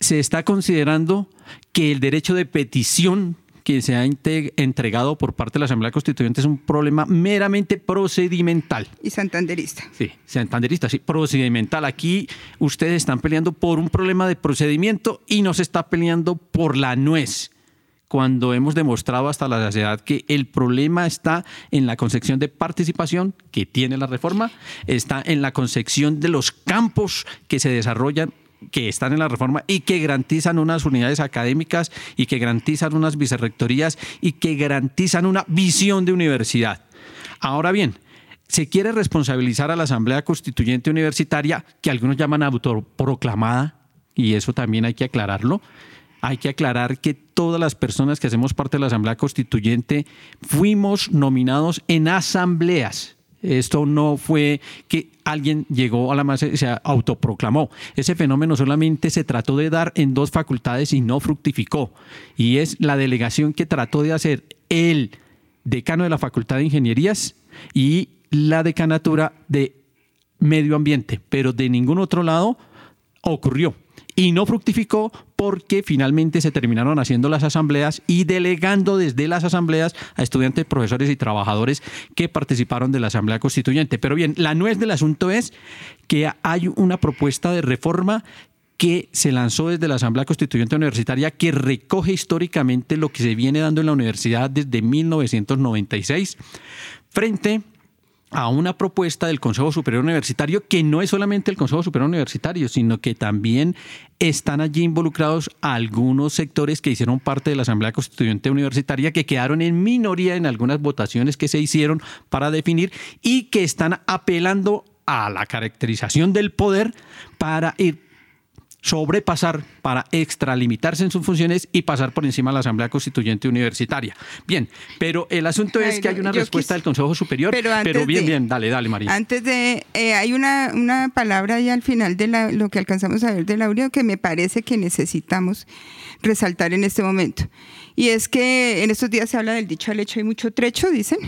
Se está considerando que el derecho de petición que se ha entregado por parte de la Asamblea Constituyente es un problema meramente procedimental. Y santanderista. Sí, santanderista, sí, procedimental. Aquí ustedes están peleando por un problema de procedimiento y no se está peleando por la nuez. Cuando hemos demostrado hasta la saciedad que el problema está en la concepción de participación que tiene la reforma, está en la concepción de los campos que se desarrollan que están en la reforma y que garantizan unas unidades académicas y que garantizan unas vicerrectorías y que garantizan una visión de universidad. Ahora bien, se quiere responsabilizar a la Asamblea Constituyente Universitaria, que algunos llaman autoproclamada, y eso también hay que aclararlo. Hay que aclarar que todas las personas que hacemos parte de la Asamblea Constituyente fuimos nominados en asambleas. Esto no fue que alguien llegó a la masa se autoproclamó. Ese fenómeno solamente se trató de dar en dos facultades y no fructificó. Y es la delegación que trató de hacer el decano de la Facultad de Ingenierías y la decanatura de Medio Ambiente, pero de ningún otro lado ocurrió. Y no fructificó porque finalmente se terminaron haciendo las asambleas y delegando desde las asambleas a estudiantes, profesores y trabajadores que participaron de la Asamblea Constituyente. Pero bien, la nuez del asunto es que hay una propuesta de reforma que se lanzó desde la Asamblea Constituyente Universitaria que recoge históricamente lo que se viene dando en la universidad desde 1996 frente una propuesta del Consejo Superior Universitario que no es solamente el Consejo Superior Universitario, sino que también están allí involucrados algunos sectores que hicieron parte de la Asamblea Constituyente Universitaria que quedaron en minoría en algunas votaciones que se hicieron para definir y que están apelando a la caracterización del poder para ir sobrepasar para extralimitarse en sus funciones y pasar por encima de la Asamblea Constituyente Universitaria. Bien, pero el asunto es que hay una respuesta del Consejo Superior, Pero bien, de- bien, dale, dale, María. Antes de, eh, hay una, una palabra ahí al final de la- lo que alcanzamos a ver del audio que me parece que necesitamos resaltar en este momento. Y es que en estos días se habla del dicho al hecho, hay mucho trecho, dicen,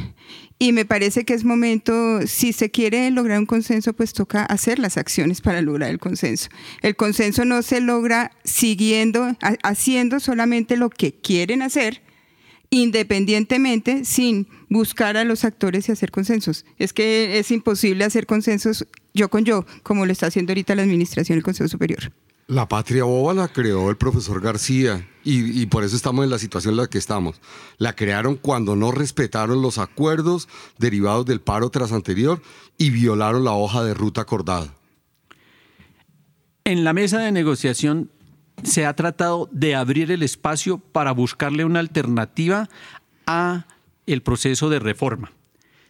y me parece que es momento, si se quiere lograr un consenso, pues toca hacer las acciones para lograr el consenso. El consenso no se logra siguiendo, ha- haciendo solamente lo que quieren hacer, independientemente sin buscar a los actores y hacer consensos. Es que es imposible hacer consensos yo con yo, como lo está haciendo ahorita la Administración y el Consejo Superior. La patria boba la creó el profesor García y, por eso estamos en la situación en la que estamos. La crearon cuando no respetaron los acuerdos derivados del paro tras anterior y violaron la hoja de ruta acordada. En la mesa de negociación se ha tratado de abrir el espacio para buscarle una alternativa a el proceso de reforma.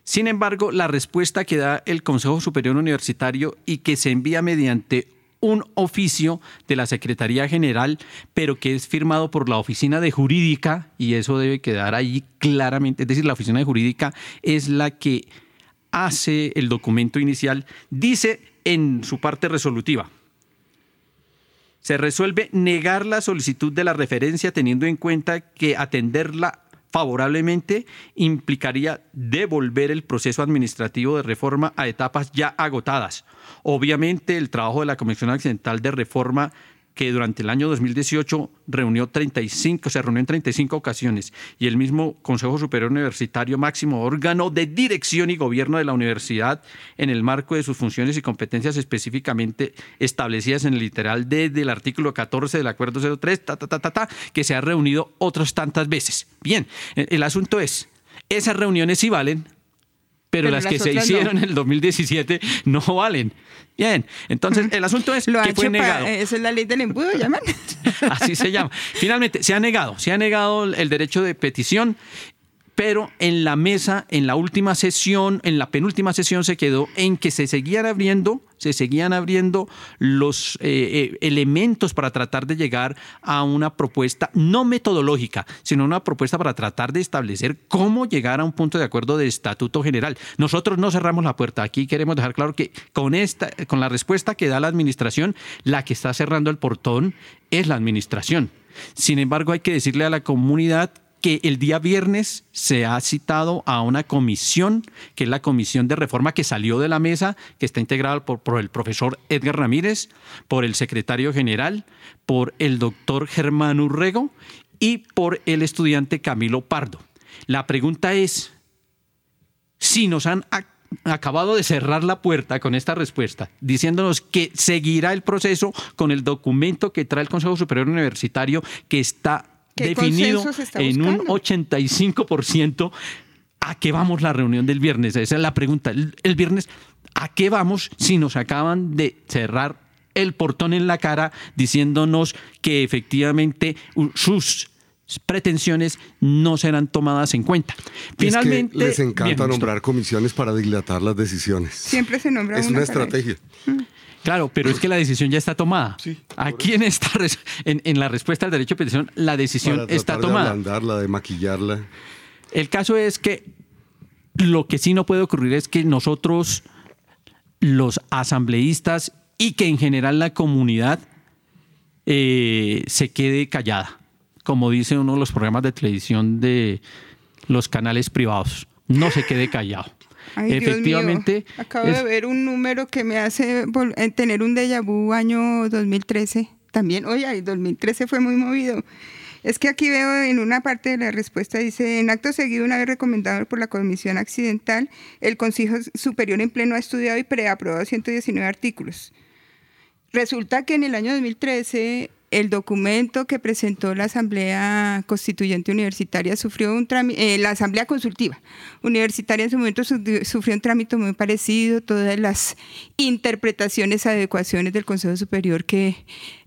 Sin embargo, la respuesta que da el Consejo Superior Universitario y que se envía mediante un oficio de la Secretaría General, pero que es firmado por la Oficina de Jurídica, y eso debe quedar ahí claramente, es decir, la Oficina de Jurídica es la que hace el documento inicial, dice en su parte resolutiva, se resuelve negar la solicitud de la referencia teniendo en cuenta que atenderla favorablemente implicaría devolver el proceso administrativo de reforma a etapas ya agotadas. Obviamente el trabajo de la Comisión Accidental de Reforma que durante el año 2018 reunió 35, se reunió en 35 ocasiones y el mismo Consejo Superior Universitario, máximo órgano de dirección y gobierno de la universidad, en el marco de sus funciones y competencias específicamente establecidas en el literal D del artículo 14 del Acuerdo 03, ta, ta, ta, ta, ta, que se ha reunido otras tantas veces. Bien, el, el asunto es, esas reuniones sí valen, pero, Pero las, que se no. hicieron en el 2017 no valen. Bien, entonces el asunto es Lo que fue negado. Esa es la ley del embudo, llaman. *laughs* Así se llama. Finalmente, se ha negado, se ha negado el derecho de petición, pero en la mesa, en la última sesión, en la penúltima sesión se quedó en que se seguían abriendo, se seguían abriendo los eh, eh, elementos para tratar de llegar a una propuesta no metodológica, sino una propuesta para tratar de establecer cómo llegar a un punto de acuerdo de estatuto general. Nosotros no cerramos la puerta. Aquí queremos dejar claro que con esta, con la respuesta que da la administración, la que está cerrando el portón es la administración. Sin embargo, hay que decirle a la comunidad que el día viernes se ha citado a una comisión, que es la comisión de reforma que salió de la mesa, que está integrada por, el profesor Edgar Ramírez, por el secretario general, por el doctor Germán Urrego y por el estudiante Camilo Pardo. La pregunta es, si nos han acabado de cerrar la puerta con esta respuesta, diciéndonos que seguirá el proceso con el documento que trae el Consejo Superior Universitario, que está definido en un 85%. ¿A qué vamos la reunión del viernes? Esa es la pregunta. El, viernes, ¿a qué vamos si nos acaban de cerrar el portón en la cara diciéndonos que efectivamente sus pretensiones no serán tomadas en cuenta. Finalmente, les encanta nombrar comisiones para dilatar las decisiones. Siempre se nombra Es una, estrategia. Claro, pero es que la decisión ya está tomada. Aquí en, esta, en, en, la respuesta al derecho de petición, la decisión está tomada. De ablandarla, de maquillarla. El caso es que lo que sí no puede ocurrir es que nosotros, los asambleístas y que en general la comunidad eh, se quede callada como dice uno de los programas de televisión de los canales privados. No se quede callado. Efectivamente. Acabo de ver un número que me hace eh, tener un déjà vu año 2013. También, oye, el 2013 fue muy movido. Es que aquí veo en una parte de la respuesta, dice, en acto seguido, una vez recomendado por la Comisión Accidental, el Consejo Superior en Pleno ha estudiado y preaprobado 119 artículos. Resulta que en el año 2013 el documento que presentó la Asamblea Constituyente Universitaria sufrió un trámite, eh, la Asamblea Consultiva Universitaria en su momento sufrió un trámite muy parecido, todas las interpretaciones, adecuaciones del Consejo Superior que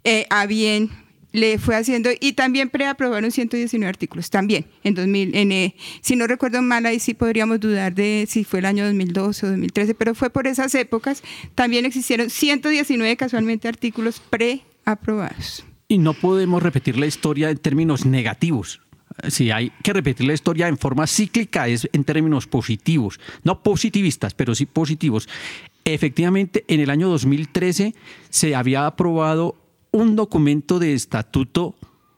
eh, a bien le fue haciendo y también preaprobaron 119 artículos, también en 2000, en, eh, si no recuerdo mal, ahí sí podríamos dudar de si fue el año 2012 o 2013, pero fue por esas épocas, también existieron 119 casualmente artículos preaprobados. Y no podemos repetir la historia en términos negativos. Si hay que repetir la historia en forma cíclica, es en términos positivos, no positivistas, pero sí positivos. Efectivamente, en el año 2013 se había aprobado un documento de estatuto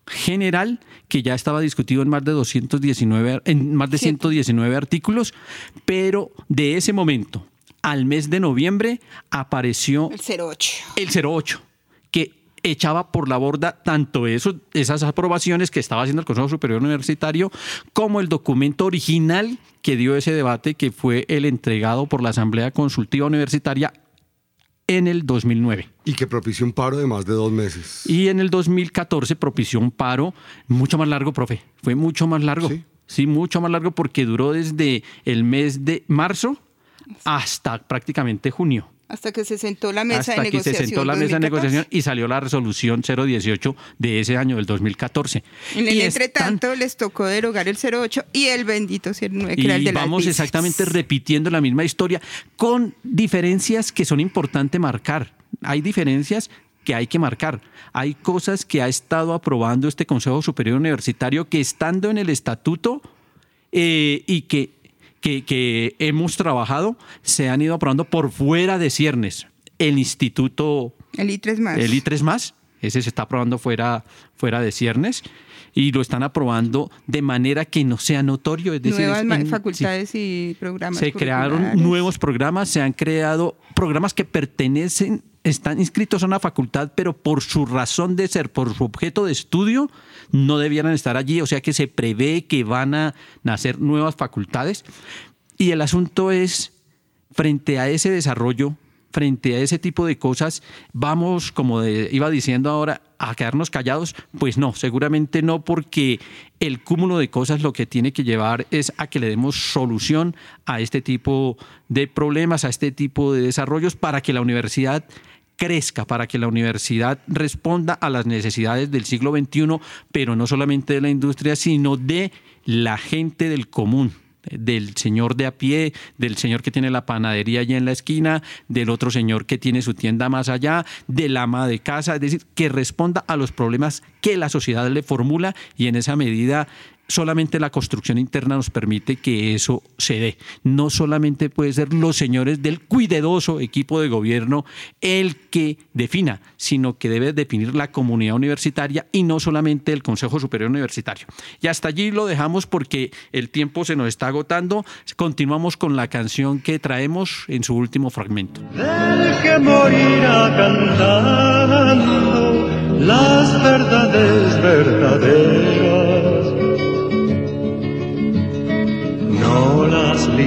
general que ya estaba discutido en más de 219 en más de 119 artículos, pero de ese momento al mes de noviembre apareció el 08. El 08, que echaba por la borda tanto eso, esas aprobaciones que estaba haciendo el Consejo Superior Universitario como el documento original que dio ese debate, que fue el entregado por la Asamblea Consultiva Universitaria en el 2009. Y que propició un paro de más de dos meses. Y en el 2014 propició un paro mucho más largo, profe. Fue mucho más largo. Sí, sí mucho más largo porque duró desde el mes de marzo hasta prácticamente junio. Hasta que se sentó la mesa de negociación. que se sentó la mesa de negociación y salió la resolución 018 de ese año, del 2014. En el entretanto les tocó derogar el 08 y el bendito 09, que y era el de vamos exactamente repitiendo la misma historia, con diferencias que son importantes marcar. Hay diferencias que hay que marcar. Hay cosas que ha estado aprobando este Consejo Superior Universitario que estando en el estatuto eh, y que que, hemos trabajado se han ido aprobando por fuera de ciernes. El instituto... El I3 más. El I3 más, ese se está aprobando fuera, fuera de ciernes y lo están aprobando de manera que no sea notorio. Es decir, Nuevas facultades y programas. Se crearon nuevos programas, se han creado programas que pertenecen, están inscritos a una facultad, pero por su razón de ser, por su objeto de estudio, no debieran estar allí. O sea que se prevé que van a nacer nuevas facultades. Y el asunto es, frente a ese desarrollo, frente a ese tipo de cosas, vamos, como iba diciendo ahora, a quedarnos callados? Pues no, seguramente no, porque el cúmulo de cosas lo que tiene que llevar es a que le demos solución a este tipo de problemas, a este tipo de desarrollos, para que la universidad crezca, para que la universidad responda a las necesidades del siglo XXI, pero no solamente de la industria, sino de la gente del común, del señor de a pie, del señor que tiene la panadería allá en la esquina, del otro señor que tiene su tienda más allá, del ama de casa, es decir, que responda a los problemas que la sociedad le formula y en esa medida solamente la construcción interna nos permite que eso se dé. No solamente puede ser los señores del cuidadoso equipo de gobierno el que defina, sino que debe definir la comunidad universitaria y no solamente el Consejo Superior Universitario. Y hasta allí lo dejamos porque el tiempo se nos está agotando. Continuamos con la canción que traemos en su último fragmento. que morirá cantando las verdades verdaderas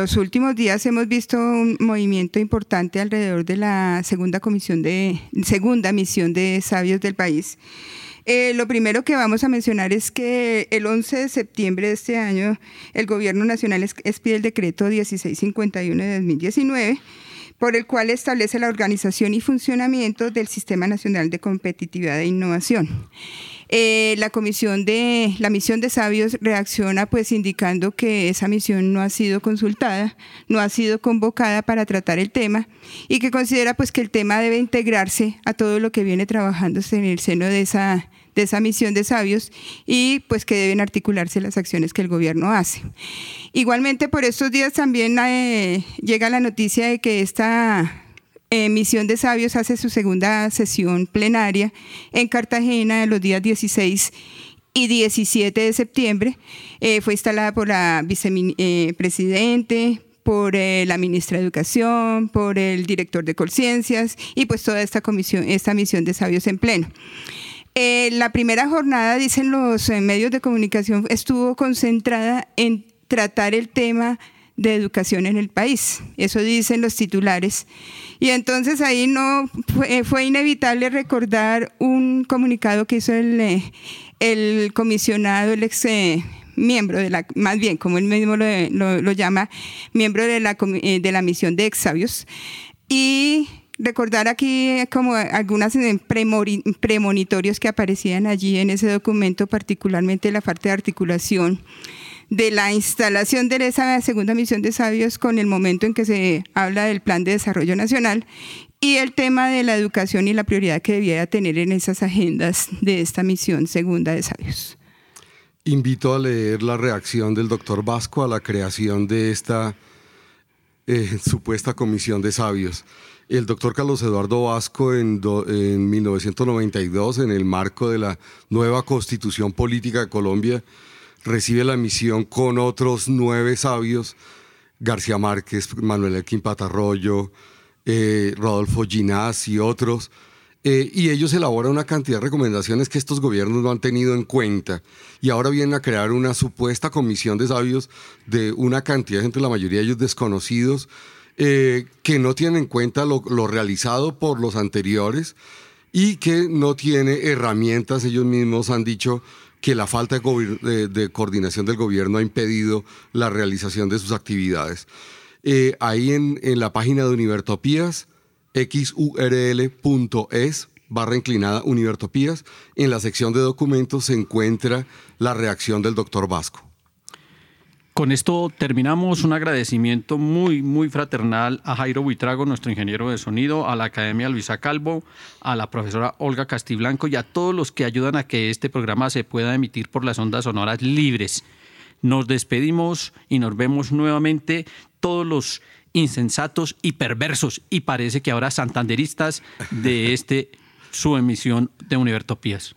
Los últimos días hemos visto un movimiento importante alrededor de la segunda comisión de segunda misión de sabios del país. Eh, lo primero que vamos a mencionar es que el 11 de septiembre de este año el Gobierno Nacional expide el decreto 1651 de 2019 por el cual establece la organización y funcionamiento del Sistema Nacional de Competitividad e Innovación. Eh, la comisión de la misión de sabios reacciona pues indicando que esa misión no ha sido consultada, no ha sido convocada para tratar el tema y que considera pues que el tema debe integrarse a todo lo que viene trabajándose en el seno de esa de esa misión de sabios y pues que deben articularse las acciones que el gobierno hace. Igualmente por estos días también eh, llega la noticia de que esta eh, misión de sabios hace su segunda sesión plenaria en Cartagena los días 16 y 17 de septiembre. Eh, fue instalada por la vicepresidente, por la ministra de Educación, por el director de Conciencias y pues toda esta comisión, esta misión de sabios en pleno. Eh, la primera jornada, dicen los eh, medios de comunicación, estuvo concentrada en tratar el tema de educación en el país. Eso dicen los titulares. Y entonces ahí no fue, fue inevitable recordar un comunicado que hizo el, eh, el comisionado, el ex miembro de la, más bien, como él mismo lo, llama, miembro de la, de la misión de exavios. Y recordar aquí como algunas eh, premonitorios que aparecían allí en ese documento, particularmente la parte de articulación de la instalación de esa segunda misión de sabios con el momento en que se habla del plan de desarrollo nacional y el tema de la educación y la prioridad que debiera tener en esas agendas de esta misión segunda de sabios. Invito a leer la reacción del doctor Vasco a la creación de esta eh, *laughs* supuesta comisión de sabios. El doctor Carlos Eduardo Vasco en, en 1992, en el marco de la nueva constitución política de Colombia, recibe la misión con otros nueve sabios, García Márquez, Manuel Elkin Patarroyo, eh, Rodolfo Ginás y otros, eh, y ellos elaboran una cantidad de recomendaciones que estos gobiernos no han tenido en cuenta. Y ahora vienen a crear una supuesta comisión de sabios de una cantidad de gente, la mayoría de ellos desconocidos, eh, que no tienen en cuenta lo, realizado por los anteriores y que no tiene herramientas. Ellos mismos han dicho que la falta de, coordinación del gobierno ha impedido la realización de sus actividades. Eh, ahí en, la página de Univertopías, xurl.es barra inclinada Univertopías, en la sección de documentos se encuentra la reacción del doctor Vasco. Con esto terminamos un agradecimiento muy, muy fraternal a Jairo Buitrago, nuestro ingeniero de sonido, a la Academia Luisa Calvo, a la profesora Olga Castiblanco y a todos los que ayudan a que este programa se pueda emitir por las ondas sonoras libres. nos despedimos y nos vemos nuevamente todos los insensatos y perversos y parece que ahora santanderistas de este su emisión de Univertopías.